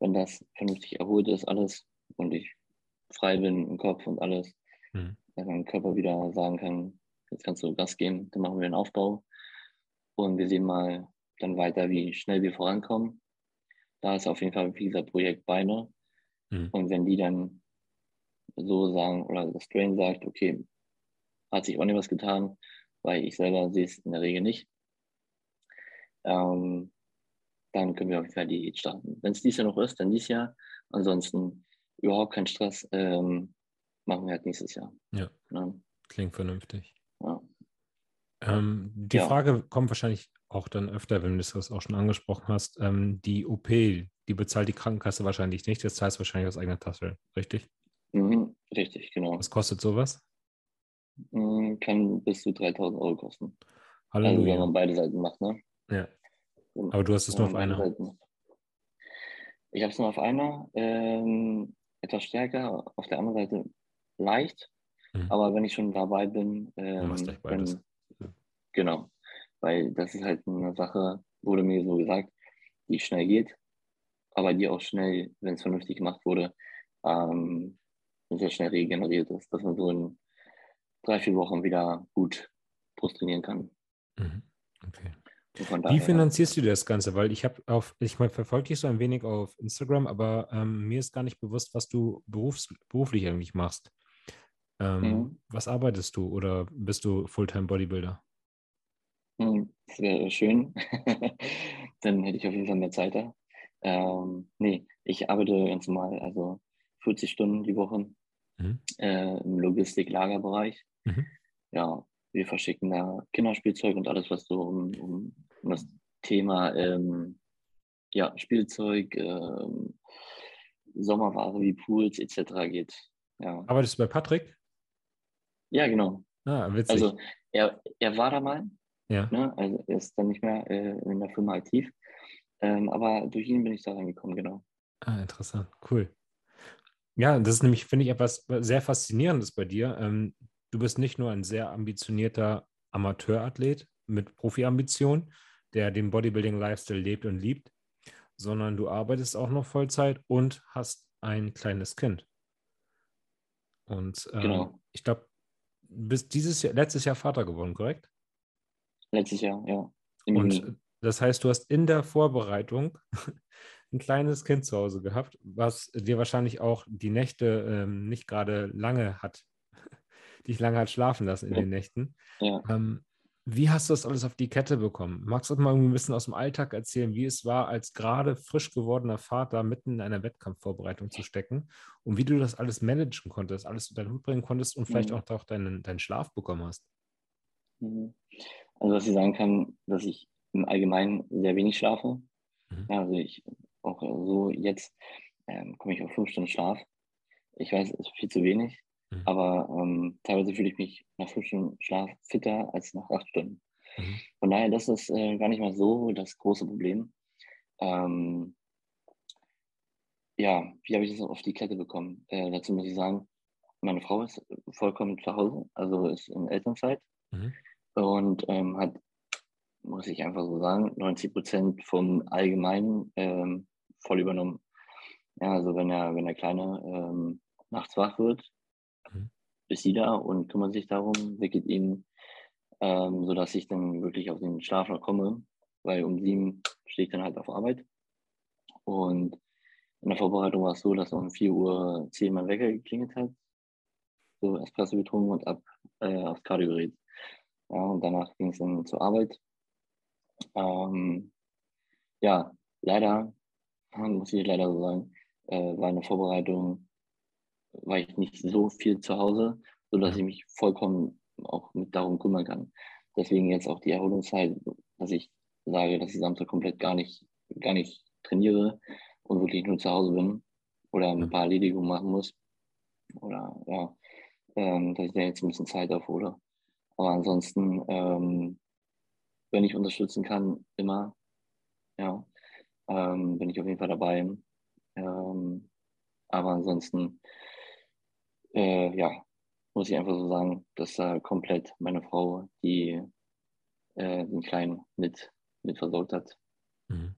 Wenn das vernünftig erholt ist, alles und ich frei bin im Kopf und alles, mhm. dass mein Körper wieder sagen kann, jetzt kannst du Gas geben, dann machen wir den Aufbau und wir sehen mal dann weiter, wie schnell wir vorankommen. Da ist auf jeden Fall dieser Projekt Beine. Mhm. Und wenn die dann so sagen, oder das Train sagt, okay, hat sich auch nicht was getan, weil ich selber sehe es in der Regel nicht, ähm, dann können wir auf jeden Fall die starten. Wenn es dies Jahr noch ist, dann dieses Jahr. Ansonsten überhaupt kein Stress. Ähm, machen wir halt nächstes Jahr. Ja. ja. Klingt vernünftig. Ja. Ähm, die ja. Frage kommt wahrscheinlich auch dann öfter, wenn du das auch schon angesprochen hast. Ähm, die OP, die bezahlt die Krankenkasse wahrscheinlich nicht. Das heißt wahrscheinlich aus eigener Tasche, richtig? Mhm, richtig, genau. Was kostet sowas? mm, kann bis zu 3000 Euro kosten. Halleluja. Also wenn man beide Seiten macht, ne? Ja. Aber du hast es nur auf einer. Seiten. Ich habe es nur auf einer, ähm, etwas stärker, auf der anderen Seite leicht. Mhm. Aber wenn ich schon dabei bin, ähm, machst gleich beides. Dann, genau, weil das ist halt eine Sache, wurde mir so gesagt, die schnell geht, aber die auch schnell, wenn es vernünftig gemacht wurde, ähm, sehr schnell regeneriert ist, dass man so in drei, vier Wochen wieder gut Brust trainieren kann. Mhm. Okay. Wie finanzierst du das Ganze? Weil ich habe auf, ich mal verfolge dich so ein wenig auf Instagram, aber ähm, mir ist gar nicht bewusst, was du berufs, beruflich eigentlich machst. Ähm, mhm. Was arbeitest du oder bist du Fulltime Bodybuilder? Das wäre schön. Dann hätte ich auf jeden Fall mehr Zeit da. Ähm, nee, ich arbeite ganz normal, also 40 Stunden die Woche mhm. äh, im Logistik-Lagerbereich. Mhm. Ja, wir verschicken da Kinderspielzeug und alles, was so um, um, um das Thema ähm, ja, Spielzeug, ähm, Sommerware wie Pools etc. geht. Ja. Arbeitest du bei Patrick? Ja, genau. Ah, witzig. Also er, er war da mal. Ja. Ne? Also er ist dann nicht mehr äh, in der Firma aktiv. Ähm, aber durch ihn bin ich da reingekommen, genau. Ah, interessant. Cool. Ja, das ist nämlich, finde ich, etwas sehr Faszinierendes bei dir. Ähm, du bist nicht nur ein sehr ambitionierter Amateurathlet mit Profi-Ambition, der den Bodybuilding-Lifestyle lebt und liebt, sondern du arbeitest auch noch Vollzeit und hast ein kleines Kind. Und ähm, genau. ich glaube, du bist dieses Jahr, letztes Jahr Vater geworden, korrekt? Letztes Jahr, ja. Und das heißt, du hast in der Vorbereitung ein kleines Kind zu Hause gehabt, was dir wahrscheinlich auch die Nächte ähm, nicht gerade lange hat, dich lange hat schlafen lassen in ja. den Nächten. Ja. Ähm, wie hast du das alles auf die Kette bekommen? Magst du mal ein bisschen aus dem Alltag erzählen, wie es war, als gerade frisch gewordener Vater mitten in einer Wettkampfvorbereitung zu stecken und wie du das alles managen konntest, alles unter den Hut bringen konntest und vielleicht mhm. auch, auch deinen, deinen Schlaf bekommen hast? Mhm. Also, was ich sagen kann, dass ich im Allgemeinen sehr wenig schlafe. Mhm. Also, ich auch so jetzt ähm, komme ich auf fünf Stunden Schlaf. Ich weiß, es ist viel zu wenig. Mhm. Aber ähm, teilweise fühle ich mich nach fünf Stunden Schlaf fitter als nach acht Stunden. Mhm. Von daher, das ist äh, gar nicht mal so das große Problem. Ähm, ja, wie habe ich das auf die Kette bekommen? Äh, dazu muss ich sagen, meine Frau ist vollkommen zu Hause, also ist in Elternzeit mhm. Und ähm, hat, muss ich einfach so sagen, 90 Prozent vom Allgemeinen ähm, voll übernommen. Ja, also wenn der, wenn der Kleine ähm, nachts wach wird, mhm. ist sie da und kümmert sich darum, wickelt ihn, ähm, sodass ich dann wirklich auf den Schlaf noch komme, weil um sieben stehe ich dann halt auf Arbeit. Und in der Vorbereitung war es so, dass um 4 Uhr 10 mein Wecker geklingelt hat, so Espresso getrunken und ab äh, aufs Kardiogerät. Ja, und danach ging es dann zur Arbeit. Ähm, ja, leider, muss ich leider so sagen, äh, war eine Vorbereitung war ich nicht so viel zu Hause, sodass ich mich vollkommen auch mit darum kümmern kann. Deswegen jetzt auch die Erholungszeit, dass ich sage, dass ich Samstag komplett gar nicht, gar nicht trainiere und wirklich nur zu Hause bin oder ein paar Erledigungen machen muss. Oder ja, ähm, dass ich da jetzt ein bisschen Zeit aufhole. Aber ansonsten, ähm, wenn ich unterstützen kann, immer, ja, ähm, bin ich auf jeden Fall dabei. Ähm, aber ansonsten äh, ja, muss ich einfach so sagen, dass da komplett meine Frau, die äh, den Kleinen mit, mit versorgt hat. Mhm.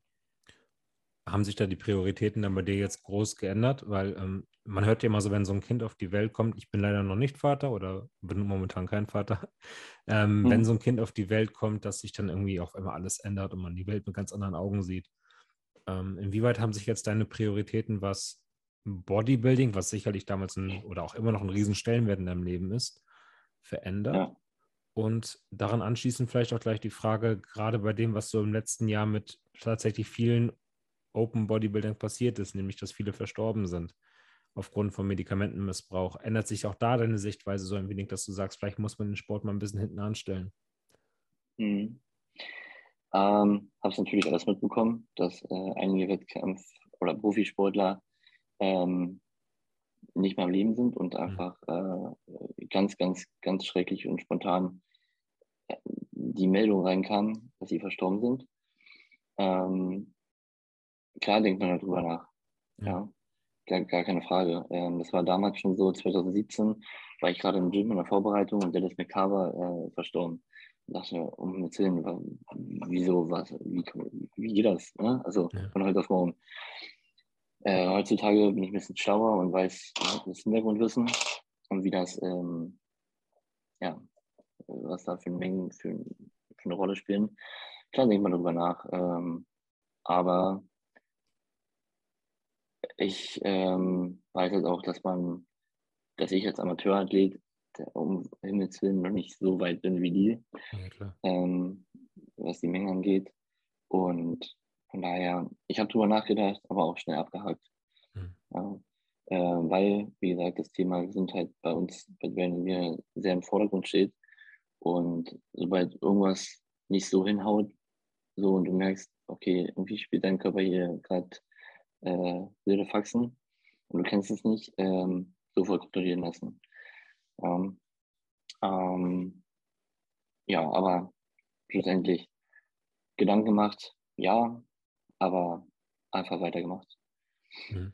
Haben sich da die Prioritäten dann bei dir jetzt groß geändert? Weil ähm, man hört ja immer so, wenn so ein Kind auf die Welt kommt, ich bin leider noch nicht Vater oder bin momentan kein Vater, ähm, mhm. wenn so ein Kind auf die Welt kommt, dass sich dann irgendwie auf einmal alles ändert und man die Welt mit ganz anderen Augen sieht. Ähm, inwieweit haben sich jetzt deine Prioritäten, was Bodybuilding, was sicherlich damals ein, oder auch immer noch ein Riesenstellenwert in deinem Leben ist, verändert. Ja. Und daran anschließend vielleicht auch gleich die Frage, gerade bei dem, was so im letzten Jahr mit tatsächlich vielen Open Bodybuilding passiert ist, nämlich dass viele verstorben sind aufgrund von Medikamentenmissbrauch. Ändert sich auch da deine Sichtweise so ein wenig, dass du sagst, vielleicht muss man den Sport mal ein bisschen hinten anstellen? Mhm. Ähm, Habe es natürlich alles mitbekommen, dass äh, einige Wettkampf- oder Profisportler ähm, nicht mehr am Leben sind und einfach äh, ganz, ganz, ganz schrecklich und spontan äh, die Meldung reinkam, dass sie verstorben sind. Ähm, klar denkt man darüber nach. Ja. Gar, gar keine Frage. Ähm, das war damals schon so, 2017 war ich gerade im Gym in der Vorbereitung und Dennis McCarver äh, verstorben. Und dachte, um mit Willen, wieso, was, wie, wie geht das? Ne? Also ja. von heute auf morgen. Äh, heutzutage bin ich ein bisschen schlauer und weiß das Hintergrundwissen und wie das, ähm, ja, was da für Mengen für, für, eine Rolle spielen. Klar denkt man darüber nach, ähm, aber ich ähm, weiß halt auch, dass man, dass ich als Amateurathlet um Himmels Willen noch nicht so weit bin wie die, ja, ähm, was die Menge angeht. Und von daher, ich habe drüber nachgedacht, aber auch schnell abgehakt. Mhm. Ja, äh, weil, wie gesagt, das Thema Gesundheit bei uns, bei mir sehr im Vordergrund steht. Und sobald irgendwas nicht so hinhaut, so und du merkst, okay, irgendwie spielt dein Körper hier gerade äh, wilde Faxen und du kennst es nicht, ähm, sofort kontrollieren lassen. Ähm, ähm, ja, aber schlussendlich Gedanken gemacht, ja, aber einfach weitergemacht. Mhm.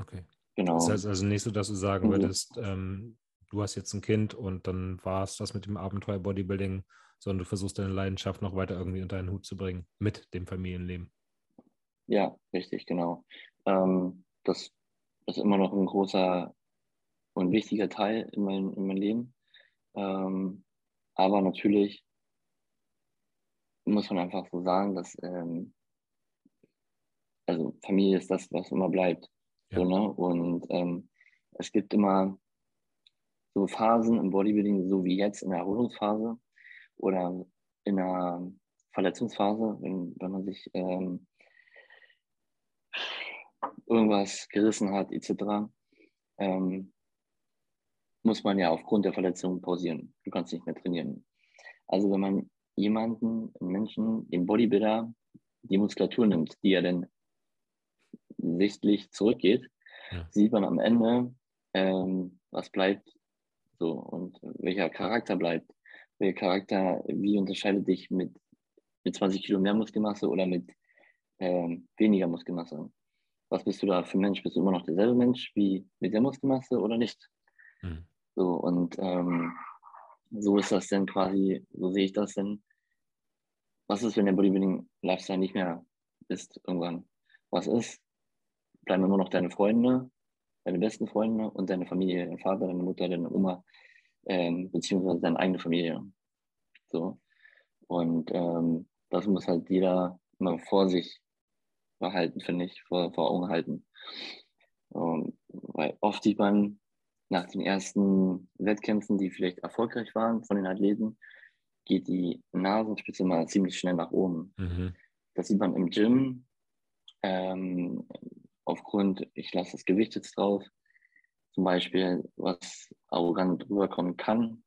Okay. Genau. Das heißt also nicht so, dass du sagen mhm. würdest, ähm, du hast jetzt ein Kind und dann war es das mit dem Abenteuer Bodybuilding, sondern du versuchst deine Leidenschaft noch weiter irgendwie unter deinen Hut zu bringen mit dem Familienleben. Ja, richtig, genau. Ähm, das ist immer noch ein großer und wichtiger Teil in, mein, in meinem Leben. Ähm, aber natürlich muss man einfach so sagen, dass ähm, also Familie ist das, was immer bleibt. Ja. So, ne? Und ähm, es gibt immer so Phasen im Bodybuilding, so wie jetzt in der Erholungsphase oder in der Verletzungsphase, wenn, wenn man sich ähm, irgendwas gerissen hat, etc., ähm, muss man ja aufgrund der Verletzung pausieren. Du kannst nicht mehr trainieren. Also wenn man jemanden, einen Menschen, den Bodybuilder, die Muskulatur nimmt, die er dann sichtlich zurückgeht, ja. sieht man am Ende, ähm, was bleibt so und welcher Charakter bleibt. Welcher Charakter, wie unterscheidet dich mit, mit 20 Kilo mehr Muskelmasse oder mit ähm, weniger Muskelmasse? Was bist du da für ein Mensch? Bist du immer noch derselbe Mensch wie mit der Muskelmasse oder nicht? Mhm. So, und ähm, so ist das denn quasi, so sehe ich das denn. Was ist, wenn der Bodybuilding-Lifestyle nicht mehr ist irgendwann? Was ist? Bleiben immer noch deine Freunde, deine besten Freunde und deine Familie, dein Vater, deine Mutter, deine Oma, ähm, beziehungsweise deine eigene Familie. So. Und ähm, das muss halt jeder mal vor sich behalten, finde ich, vor, vor Augen halten. Um, weil oft sieht man nach den ersten Wettkämpfen, die vielleicht erfolgreich waren von den Athleten, geht die Nasenspitze mal ziemlich schnell nach oben. Mhm. Das sieht man im Gym. Ähm, aufgrund, ich lasse das Gewicht jetzt drauf, zum Beispiel, was arrogant rüberkommen kann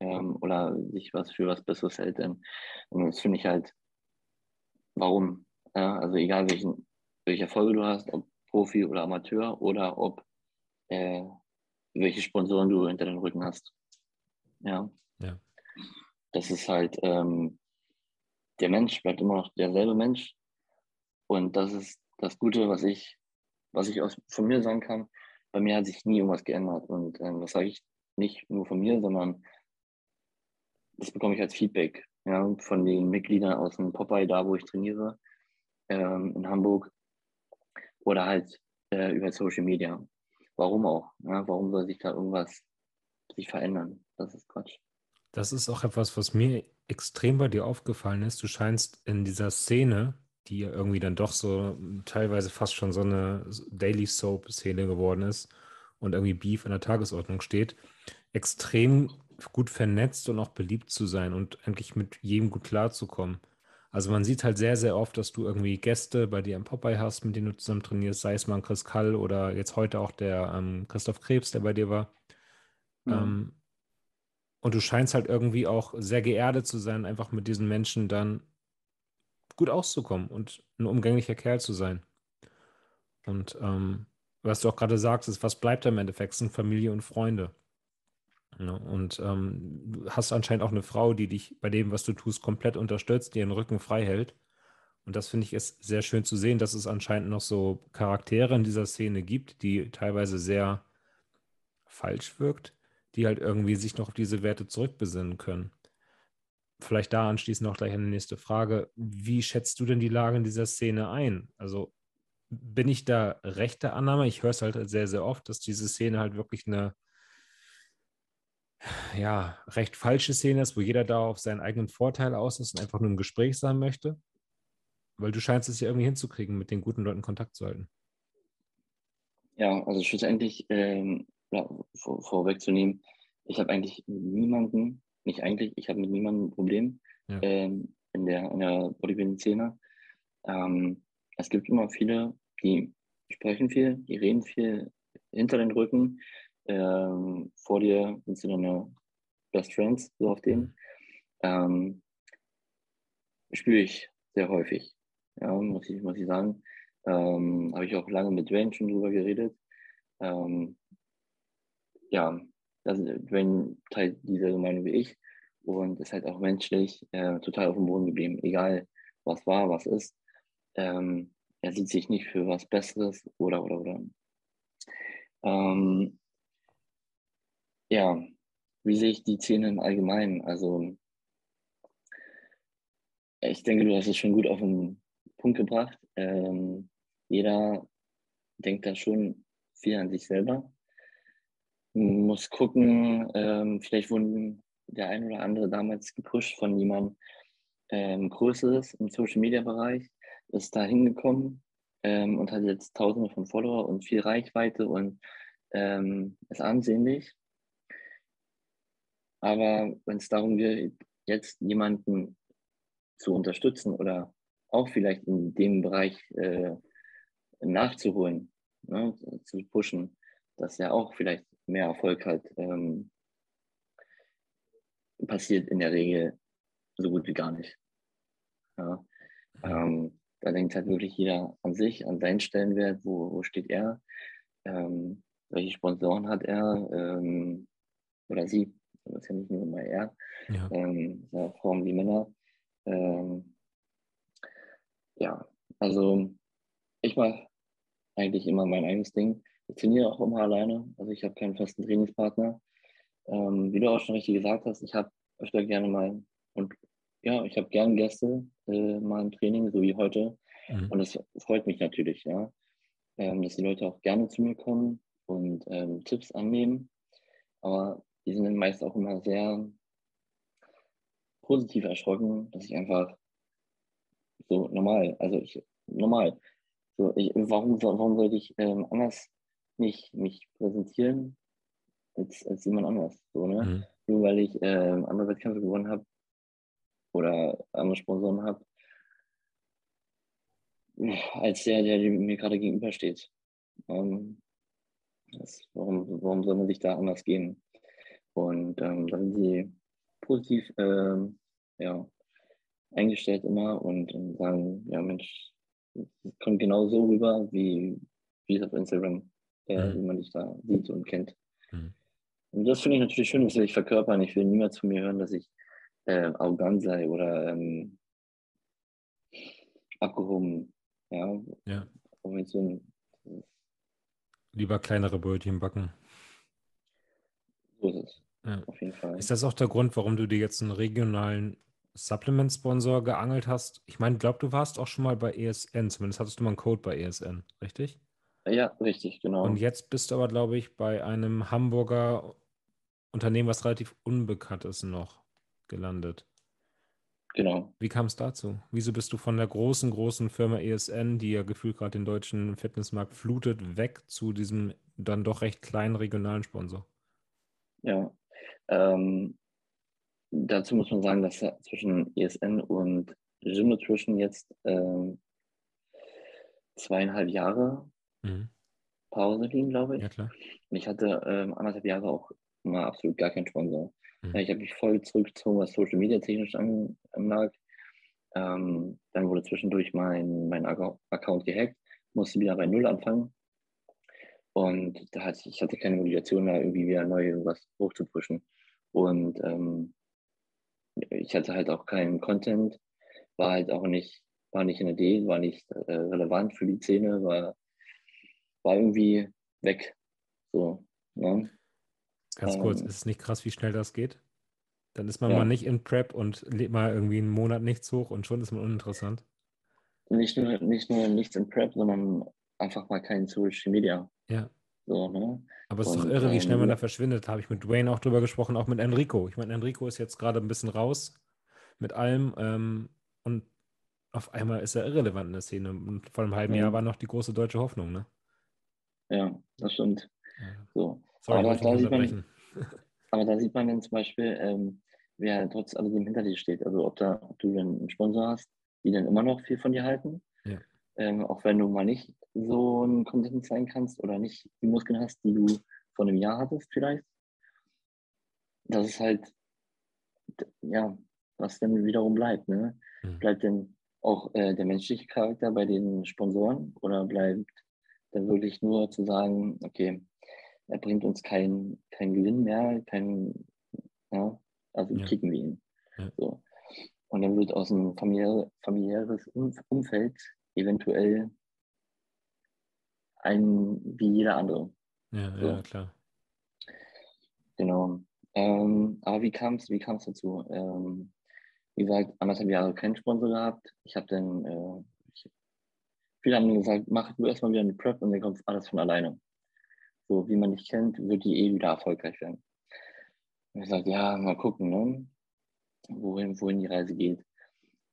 ähm, oder sich was für was Besseres hält. Und das finde ich halt, warum? Ja, also egal welchen, welche Erfolge du hast, ob Profi oder Amateur oder ob äh, welche Sponsoren du hinter den Rücken hast. Ja. ja. Das ist halt, ähm, der Mensch bleibt immer noch derselbe Mensch. Und das ist das Gute, was ich, was ich aus, von mir sagen kann. Bei mir hat sich nie irgendwas geändert. Und ähm, das sage ich nicht nur von mir, sondern das bekomme ich als Feedback ja, von den Mitgliedern aus dem Popeye, da wo ich trainiere, ähm, in Hamburg. Oder halt äh, über Social Media. Warum auch? Ja, warum soll sich da irgendwas sich verändern? Das ist Quatsch. Das ist auch etwas, was mir extrem bei dir aufgefallen ist. Du scheinst in dieser Szene, die ja irgendwie dann doch so teilweise fast schon so eine Daily Soap-Szene geworden ist und irgendwie Beef in der Tagesordnung steht, extrem gut vernetzt und auch beliebt zu sein und eigentlich mit jedem gut klarzukommen. Also man sieht halt sehr, sehr oft, dass du irgendwie Gäste bei dir im Popeye hast, mit denen du zusammen trainierst, sei es mal ein Chris Kall oder jetzt heute auch der ähm, Christoph Krebs, der bei dir war. Mhm. Ähm, und du scheinst halt irgendwie auch sehr geerdet zu sein, einfach mit diesen Menschen dann gut auszukommen und ein umgänglicher Kerl zu sein. Und ähm, was du auch gerade sagst, ist, was bleibt im Endeffekt, sind Familie und Freunde. Ja, und ähm, du hast anscheinend auch eine Frau, die dich bei dem, was du tust, komplett unterstützt, die ihren Rücken frei hält. Und das finde ich ist sehr schön zu sehen, dass es anscheinend noch so Charaktere in dieser Szene gibt, die teilweise sehr falsch wirkt, die halt irgendwie sich noch auf diese Werte zurückbesinnen können. Vielleicht da anschließend noch gleich eine nächste Frage. Wie schätzt du denn die Lage in dieser Szene ein? Also bin ich da rechter Annahme? Ich höre es halt sehr, sehr oft, dass diese Szene halt wirklich eine ja, recht falsche Szene ist, wo jeder da auf seinen eigenen Vorteil aus ist und einfach nur im Gespräch sein möchte. Weil du scheinst es ja irgendwie hinzukriegen, mit den guten Leuten Kontakt zu halten. Ja, also schlussendlich ähm, ja, vor, vorwegzunehmen, ich habe eigentlich niemanden, nicht eigentlich, ich habe mit niemandem ein Problem ja. ähm, in der, in der Bodybuilding-Szene. Ähm, es gibt immer viele, die sprechen viel, die reden viel hinter den Rücken. Ähm, vor dir sind sie deine Best Friends, so auf dem. Ähm, spüre ich sehr häufig, ja, muss ich, muss ich sagen. Ähm, Habe ich auch lange mit Dwayne schon drüber geredet. Ähm, ja, also Dwayne teilt dieselbe Meinung wie ich und ist halt auch menschlich äh, total auf dem Boden geblieben, egal was war, was ist. Ähm, er sieht sich nicht für was Besseres oder oder oder. Ähm, ja, wie sehe ich die Szene im Allgemeinen? Also ich denke, du hast es schon gut auf den Punkt gebracht. Ähm, jeder denkt da schon viel an sich selber. Muss gucken, ähm, vielleicht wurden der ein oder andere damals gepusht von jemandem ähm, Größeres im Social Media Bereich, ist da hingekommen ähm, und hat jetzt tausende von Follower und viel Reichweite und ähm, ist ansehnlich. Aber wenn es darum geht, jetzt jemanden zu unterstützen oder auch vielleicht in dem Bereich äh, nachzuholen, ne, zu pushen, dass ja auch vielleicht mehr Erfolg hat, ähm, passiert in der Regel so gut wie gar nicht. Ja. Ähm, da denkt halt wirklich jeder an sich, an seinen Stellenwert, wo, wo steht er, ähm, welche Sponsoren hat er ähm, oder sie, das ist ja nicht nur mal er, ja. Ähm, ja Frauen wie Männer. Ähm, ja, also ich mache eigentlich immer mein eigenes Ding. Ich trainiere auch immer alleine, also ich habe keinen festen Trainingspartner. Ähm, wie du auch schon richtig gesagt hast, ich habe öfter gerne mal und ja, ich habe gerne Gäste äh, mal im Training, so wie heute. Mhm. Und das freut mich natürlich, ja, ähm, dass die Leute auch gerne zu mir kommen und ähm, Tipps annehmen. Aber die sind dann meist auch immer sehr positiv erschrocken, dass ich einfach so normal, also ich normal. So, ich, warum, warum sollte ich ähm, anders nicht mich präsentieren als, als jemand anders? So, ne? Mhm. Nur weil ich ähm, andere Wettkämpfe gewonnen habe oder andere Sponsoren habe, als der, der mir gerade gegenübersteht. Ähm, das, warum, warum soll man sich da anders gehen? Und ähm, da sind sie positiv ähm, ja, eingestellt immer und, und, sagen, ja Mensch, es kommt genau so rüber, wie, wie es auf Instagram, äh, mhm. wie man dich da sieht und kennt. Mhm. Und das finde ich natürlich schön, das will ich verkörpern. Ich will niemals von mir hören, dass ich äh, arrogant sei oder ähm, abgehoben. Ja. ja. So ein, Lieber kleinere Brötchen backen. So ist es. Ja. Auf jeden Fall. Ist das auch der Grund, warum du dir jetzt einen regionalen Supplement-Sponsor geangelt hast? Ich meine, glaube, du warst auch schon mal bei ESN, zumindest hattest du mal einen Code bei ESN, richtig? Ja, richtig, genau. Und jetzt bist du aber, glaube ich, bei einem Hamburger Unternehmen, was relativ unbekannt ist, noch gelandet. Genau. Wie kam es dazu? Wieso bist du von der großen, großen Firma ESN, die ja gefühlt gerade den deutschen Fitnessmarkt flutet, weg zu diesem dann doch recht kleinen regionalen Sponsor? Ja, ähm, dazu muss man sagen, dass zwischen ESN und Gym Nutrition jetzt ähm, zweieinhalb Jahre mhm. Pause liegen, glaube ich. Ja, klar. Und ich hatte ähm, anderthalb Jahre auch mal absolut gar keinen Sponsor. Mhm. Ich habe mich voll zurückgezogen, was Social Media technisch anlag. Ähm, dann wurde zwischendurch mein, mein Account gehackt, musste wieder bei Null anfangen. Und da hatte ich, ich hatte keine Motivation, da irgendwie wieder neu irgendwas hochzupushen. Und ähm, ich hatte halt auch keinen Content, war halt auch nicht, war nicht in der D, war nicht äh, relevant für die Szene, war, war irgendwie weg. So, ne? Ganz kurz, ähm, ist es nicht krass, wie schnell das geht? Dann ist man ja. mal nicht in Prep und lädt mal irgendwie einen Monat nichts hoch und schon ist man uninteressant. Nicht nur, nicht nur nichts in Prep, sondern einfach mal kein Social Media. Ja. So, ne? Aber es ist doch irre, wie schnell man ähm, da verschwindet. Da habe ich mit Dwayne auch drüber gesprochen, auch mit Enrico. Ich meine, Enrico ist jetzt gerade ein bisschen raus mit allem ähm, und auf einmal ist er irrelevant in der Szene. Und vor einem halben ja. Jahr war noch die große deutsche Hoffnung, ne? Ja, das stimmt. Ja. So. Sorry, aber, da sieht man, aber da sieht man dann zum Beispiel, ähm, wer trotz alledem hinter dir steht. Also ob, da, ob du dann einen Sponsor hast, die dann immer noch viel von dir halten. Ja. Ähm, auch wenn du mal nicht so ein Content sein kannst oder nicht die Muskeln hast, die du vor einem Jahr hattest vielleicht. Das ist halt, ja, was dann wiederum bleibt. Ne? Mhm. Bleibt denn auch äh, der menschliche Charakter bei den Sponsoren oder bleibt dann wirklich nur zu sagen, okay, er bringt uns keinen kein Gewinn mehr, kein, ja, also ja. kicken wir ihn. Ja. So. Und dann wird aus einem familiär, familiäres Umfeld eventuell ein wie jeder andere. Ja, so. ja klar. Genau. Ähm, aber wie kam es wie kam's dazu? Ähm, wie gesagt, anderthalb Jahre keinen Sponsor gehabt. Ich habe dann, äh, ich, viele haben gesagt, mach du erstmal wieder eine Prep und dann kommt alles von alleine. So, wie man dich kennt, wird die eh wieder erfolgreich werden. Und ich sage, ja, mal gucken, ne? wohin, wohin die Reise geht.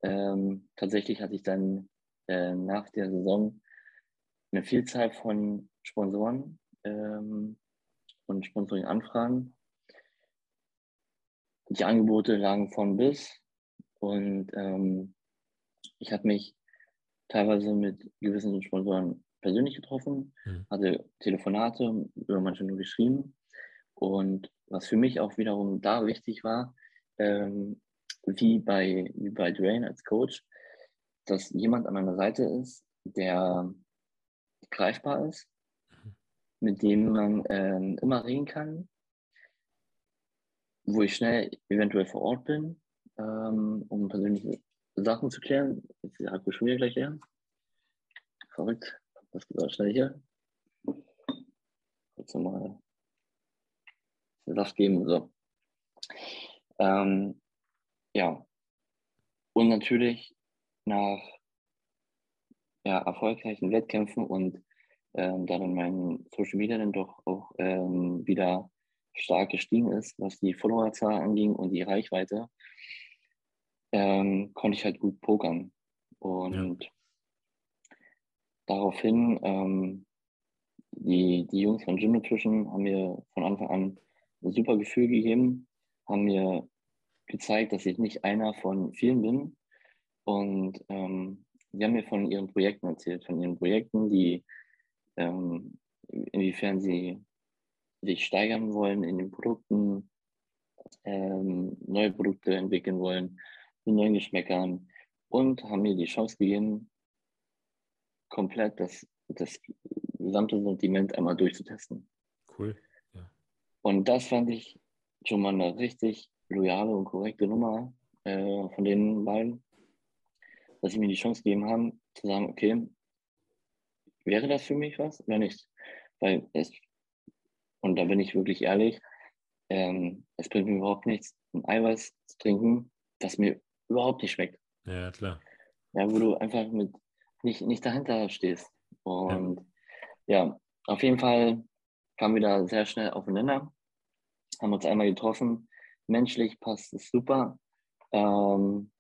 Ähm, tatsächlich hatte ich dann äh, nach der Saison eine Vielzahl von Sponsoren ähm, und Sponsoring-Anfragen. Die Angebote lagen von bis und ähm, ich habe mich teilweise mit gewissen Sponsoren persönlich getroffen, mhm. hatte Telefonate, über manche nur geschrieben. Und was für mich auch wiederum da wichtig war, ähm, wie, bei, wie bei Dwayne als Coach, dass jemand an meiner Seite ist, der greifbar ist, mit dem man ähm, immer reden kann, wo ich schnell eventuell vor Ort bin, ähm, um persönliche Sachen zu klären. Jetzt ist der Akku schon wieder gleich leer. Verrückt. Das geht auch schnell hier. Kurz nochmal Saft geben. So. Ähm, ja. Und natürlich nach ja, erfolgreichen Wettkämpfen und ähm, da dann mein Social Media dann doch auch ähm, wieder stark gestiegen ist, was die Followerzahl anging und die Reichweite, ähm, konnte ich halt gut pokern. Und ja. daraufhin, ähm, die, die Jungs von Gym Nutrition haben mir von Anfang an ein super Gefühl gegeben, haben mir gezeigt, dass ich nicht einer von vielen bin. Und ähm, sie haben mir von ihren Projekten erzählt, von ihren Projekten, die ähm, inwiefern sie sich steigern wollen in den Produkten, ähm, neue Produkte entwickeln wollen, mit neuen Geschmäckern und haben mir die Chance gegeben, komplett das, das gesamte Sortiment einmal durchzutesten. Cool. Ja. Und das fand ich schon mal eine richtig loyale und korrekte Nummer äh, von den beiden, dass sie mir die Chance gegeben haben, zu sagen, okay, wäre das für mich was oder nicht? Weil es, und da bin ich wirklich ehrlich, ähm, es bringt mir überhaupt nichts, ein Eiweiß zu trinken, das mir überhaupt nicht schmeckt. Ja, klar. Ja, wo du einfach mit nicht, nicht dahinter stehst. Und ja. ja, auf jeden Fall kamen wir da sehr schnell aufeinander, haben uns einmal getroffen. Menschlich passt es super. Ähm,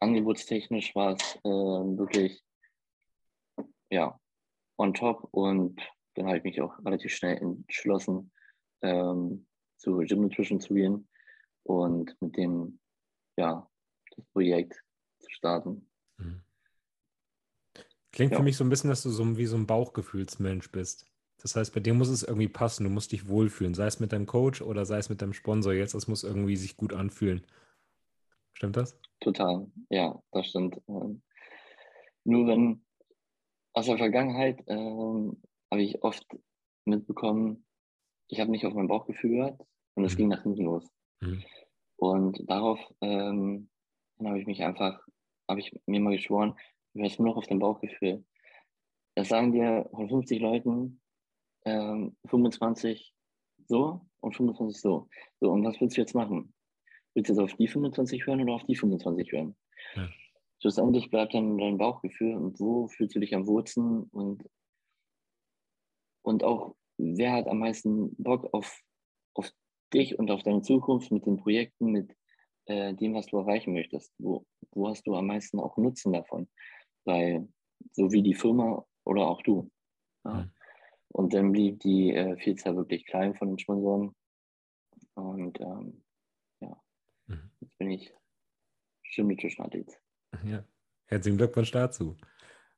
angebotstechnisch war es äh, wirklich ja, on top und dann habe ich mich auch relativ schnell entschlossen, ähm, zu Gym Nutrition zu gehen und mit dem ja, das Projekt zu starten. Mhm. Klingt ja. für mich so ein bisschen, dass du so wie so ein Bauchgefühlsmensch bist. Das heißt, bei dir muss es irgendwie passen, du musst dich wohlfühlen, sei es mit deinem Coach oder sei es mit deinem Sponsor jetzt, das muss irgendwie sich gut anfühlen. Stimmt das? Total, ja, das stimmt. Ähm, nur wenn aus der Vergangenheit ähm, habe ich oft mitbekommen, ich habe nicht auf mein Bauchgefühl gehört und es mhm. ging nach hinten los. Mhm. Und darauf ähm, habe ich mich einfach, habe ich mir mal geschworen, du hörst nur noch auf dein Bauchgefühl. Das sagen dir von 50 Leuten ähm, 25 so und 25 so. So, und was willst du jetzt machen? Willst du jetzt auf die 25 hören oder auf die 25 hören? Ja. Schlussendlich bleibt dann dein Bauchgefühl und wo fühlst du dich am Wurzeln und, und auch wer hat am meisten Bock auf, auf dich und auf deine Zukunft mit den Projekten, mit äh, dem, was du erreichen möchtest? Wo, wo hast du am meisten auch Nutzen davon? Weil so wie die Firma oder auch du. Ja? Mhm. Und dann blieb die äh, Vielzahl wirklich klein von den Sponsoren. Und ähm. Jetzt bin ich Schimmeltischenathlet. Ja, herzlichen Glückwunsch dazu.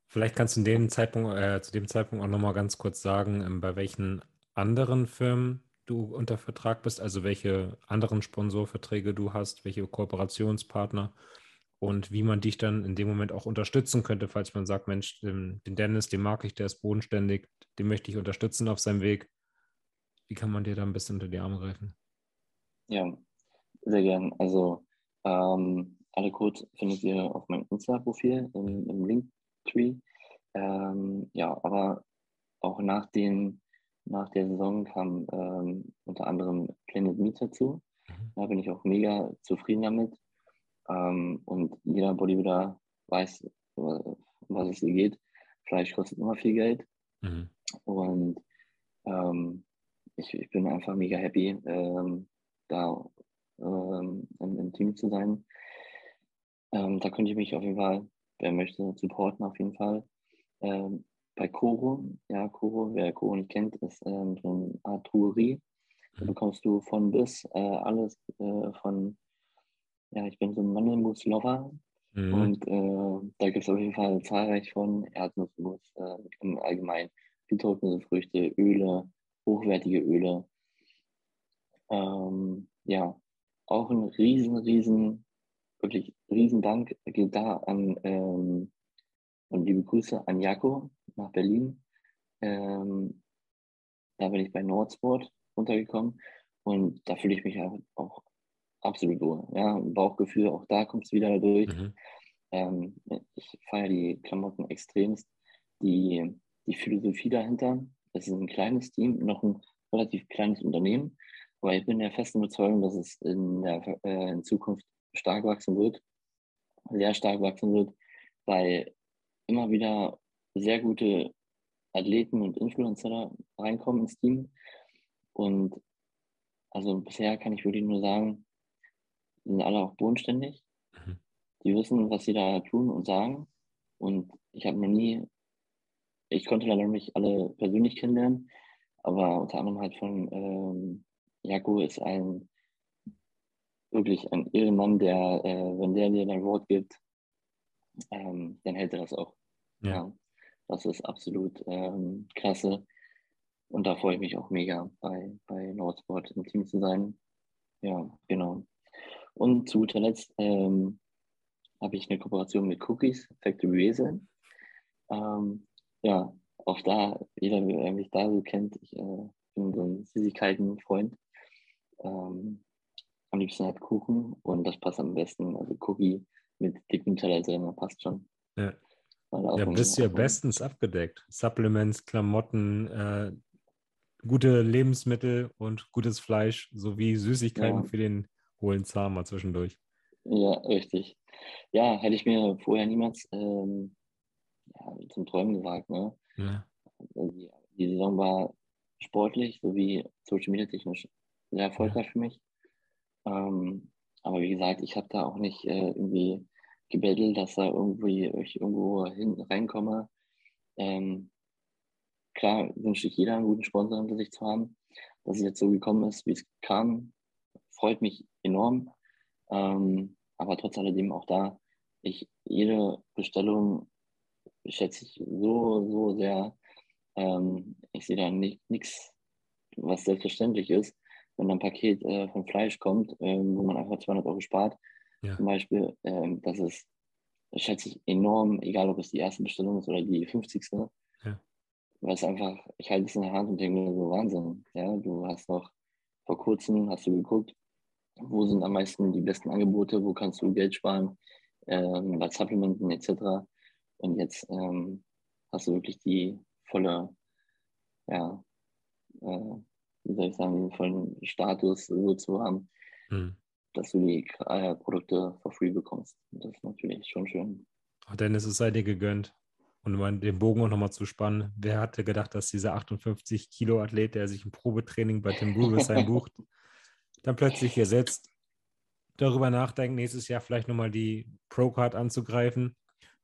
Vielleicht kannst du dem äh, zu dem Zeitpunkt auch nochmal ganz kurz sagen, ähm, bei welchen anderen Firmen du unter Vertrag bist, also welche anderen Sponsorverträge du hast, welche Kooperationspartner und wie man dich dann in dem Moment auch unterstützen könnte, falls man sagt, Mensch, den Dennis, den mag ich, der ist bodenständig, den möchte ich unterstützen auf seinem Weg. Wie kann man dir da ein bisschen unter die Arme greifen? Ja, sehr gern. Also ähm, alle Codes findet ihr auf meinem Insta-Profil im, im Linktree. Ähm, ja, aber auch nach, den, nach der Saison kam ähm, unter anderem Planet Meat dazu. Mhm. Da bin ich auch mega zufrieden damit. Ähm, und jeder Bodybuilder weiß, um was es hier geht. Fleisch kostet immer viel Geld. Mhm. Und ähm, ich, ich bin einfach mega happy, ähm, da ähm, im, Team zu sein. Ähm, da könnte ich mich auf jeden Fall, wer möchte, supporten auf jeden Fall. Ähm, bei Koro, ja, Koro, wer Koro nicht kennt, ist ähm, so eine Art Drogerie. Da mhm. bekommst du von bis äh, alles äh, von, ja, ich bin so ein Mandelmus-Lover. Mhm. Und äh, da gibt es auf jeden Fall zahlreich von Erdnussmus äh, im Allgemeinen, getrocknete Früchte, Öle, hochwertige Öle. Ähm, ja, auch ein riesen, riesen wirklich riesen Dank geht da an ähm, und liebe Grüße an Jako nach Berlin. Ähm, da bin ich bei Nordsport untergekommen und da fühle ich mich auch absolut wohl. Ja, Bauchgefühl, auch da kommt es wieder durch. Mhm. Ähm, ich feiere die Klamotten extremst. Die, die Philosophie dahinter, es ist ein kleines Team, noch ein relativ kleines Unternehmen, aber ich bin der festen Überzeugung, dass es in, der, äh, in Zukunft stark wachsen wird, sehr stark wachsen wird, weil immer wieder sehr gute Athleten und Influencer reinkommen ins Team. Und also bisher kann ich wirklich nur sagen, sind alle auch bodenständig. Mhm. Die wissen, was sie da tun und sagen. Und ich habe noch nie, ich konnte leider noch nicht alle persönlich kennenlernen, aber unter anderem halt von ähm, Jaco ist ein wirklich ein Ehrenmann, der, äh, wenn der dir ein Wort gibt, ähm, dann hält er das auch. Ja. ja das ist absolut ähm, klasse. Und da freue ich mich auch mega, bei, bei Nordsport im Team zu sein. Ja, genau. Und zu guter Letzt ähm, habe ich eine Kooperation mit Cookies, Factory Wesel. Ähm, ja, auch da, jeder, der mich da so kennt, ich äh, bin so ein Süßigkeiten-Freund. Ähm, am liebsten halt Kuchen und das passt am besten. Also Cookie mit dicken Teller passt schon. Ja. Ja, bist du ja bestens abgedeckt. Supplements, Klamotten, äh, gute Lebensmittel und gutes Fleisch sowie Süßigkeiten ja. für den hohlen Zahn mal zwischendurch. Ja, richtig. Ja, hätte ich mir vorher niemals ähm, ja, zum Träumen gewagt. Ne? Ja. Also die, die, Saison war sportlich sowie Social Media technisch sehr erfolgreich für mich. Ähm, aber wie gesagt, ich habe da auch nicht äh, irgendwie gebettelt, dass da irgendwie ich irgendwo hin, reinkomme. Ähm, klar wünsche ich jeder einen guten Sponsor hinter sich zu haben. Dass es jetzt so gekommen ist, wie es kam, freut mich enorm. Ähm, aber trotz alledem auch da, ich jede Bestellung schätze ich so, so sehr. Ähm, ich sehe da nichts, was selbstverständlich ist wenn ein Paket äh, von Fleisch kommt, ähm, wo man einfach 200 Euro spart, ja. zum Beispiel, ähm, das ist, schätze ich enorm, egal ob es die erste Bestellung ist oder die 50. Ja. was einfach, ich halte es in der Hand und denke mir so Wahnsinn. Ja, du hast noch vor kurzem, hast du geguckt, wo sind am meisten die besten Angebote, wo kannst du Geld sparen, ähm, bei Supplementen etc. Und jetzt ähm, hast du wirklich die volle, ja, äh, wie soll ich sagen, vollen Status so zu haben, mhm. dass du die äh, Produkte for free bekommst. Und das ist natürlich schon schön. Oh, Dennis, es sei dir gegönnt. Und um den Bogen auch nochmal zu spannen, wer hatte gedacht, dass dieser 58 Kilo Athlet, der sich ein Probetraining bei Tim Rubinstein bucht, dann plötzlich hier sitzt, darüber nachdenkt, nächstes Jahr vielleicht nochmal die Pro-Card anzugreifen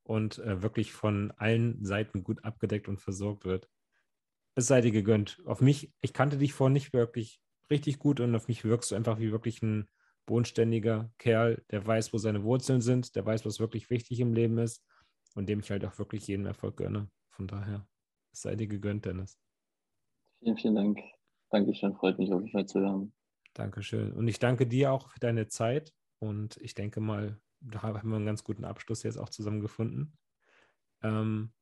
und äh, wirklich von allen Seiten gut abgedeckt und versorgt wird. Es sei dir gegönnt. Auf mich, ich kannte dich vorhin nicht wirklich richtig gut und auf mich wirkst du einfach wie wirklich ein bodenständiger Kerl, der weiß, wo seine Wurzeln sind, der weiß, was wirklich wichtig im Leben ist und dem ich halt auch wirklich jeden Erfolg gönne. Von daher, es sei dir gegönnt, Dennis. Vielen, vielen Dank. Dankeschön, freut mich auf jeden Fall zu hören. Dankeschön. Und ich danke dir auch für deine Zeit und ich denke mal, da haben wir einen ganz guten Abschluss jetzt auch zusammen gefunden. Ähm,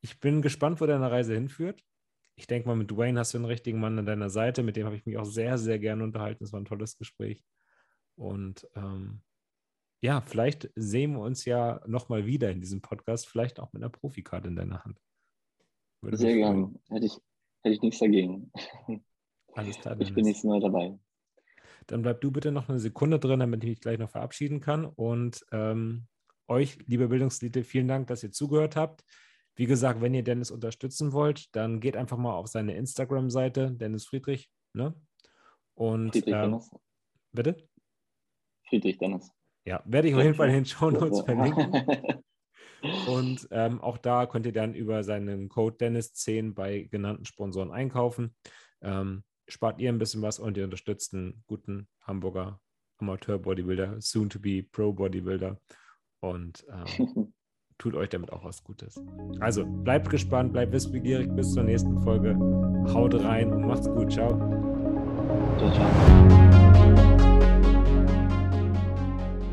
ich bin gespannt, wo deine Reise hinführt. Ich denke mal, mit Dwayne hast du einen richtigen Mann an deiner Seite, mit dem habe ich mich auch sehr, sehr gerne unterhalten. Es war ein tolles Gespräch. Und ähm, ja, vielleicht sehen wir uns ja nochmal wieder in diesem Podcast, vielleicht auch mit einer Profikarte in deiner Hand. Würde Sehr gerne. Hätte ich, hätte ich nichts dagegen. Alles klar. Ich bin nächstes Mal dabei. Dann bleib du bitte noch eine Sekunde drin, damit ich mich gleich noch verabschieden kann. Und ähm, euch, liebe Bildungselite, vielen Dank, dass ihr zugehört habt. Wie gesagt, wenn ihr Dennis unterstützen wollt, dann geht einfach mal auf seine Instagram-Seite, Dennis Friedrich. Ne? Und Friedrich ähm, Dennis. Bitte? Friedrich Dennis. Ja, werde ich auf jeden Fall in den Show Notes verlinken. Und ähm, auch da könnt ihr dann über seinen Code Dennis10 bei genannten Sponsoren einkaufen. Ähm, spart ihr ein bisschen was und ihr unterstützt einen guten Hamburger Amateur-Bodybuilder, soon to be Pro-Bodybuilder. Und ähm, tut euch damit auch was Gutes. Also bleibt gespannt, bleibt wissbegierig. Bis zur nächsten Folge. Haut rein und macht's gut. Ciao. Ciao, ciao.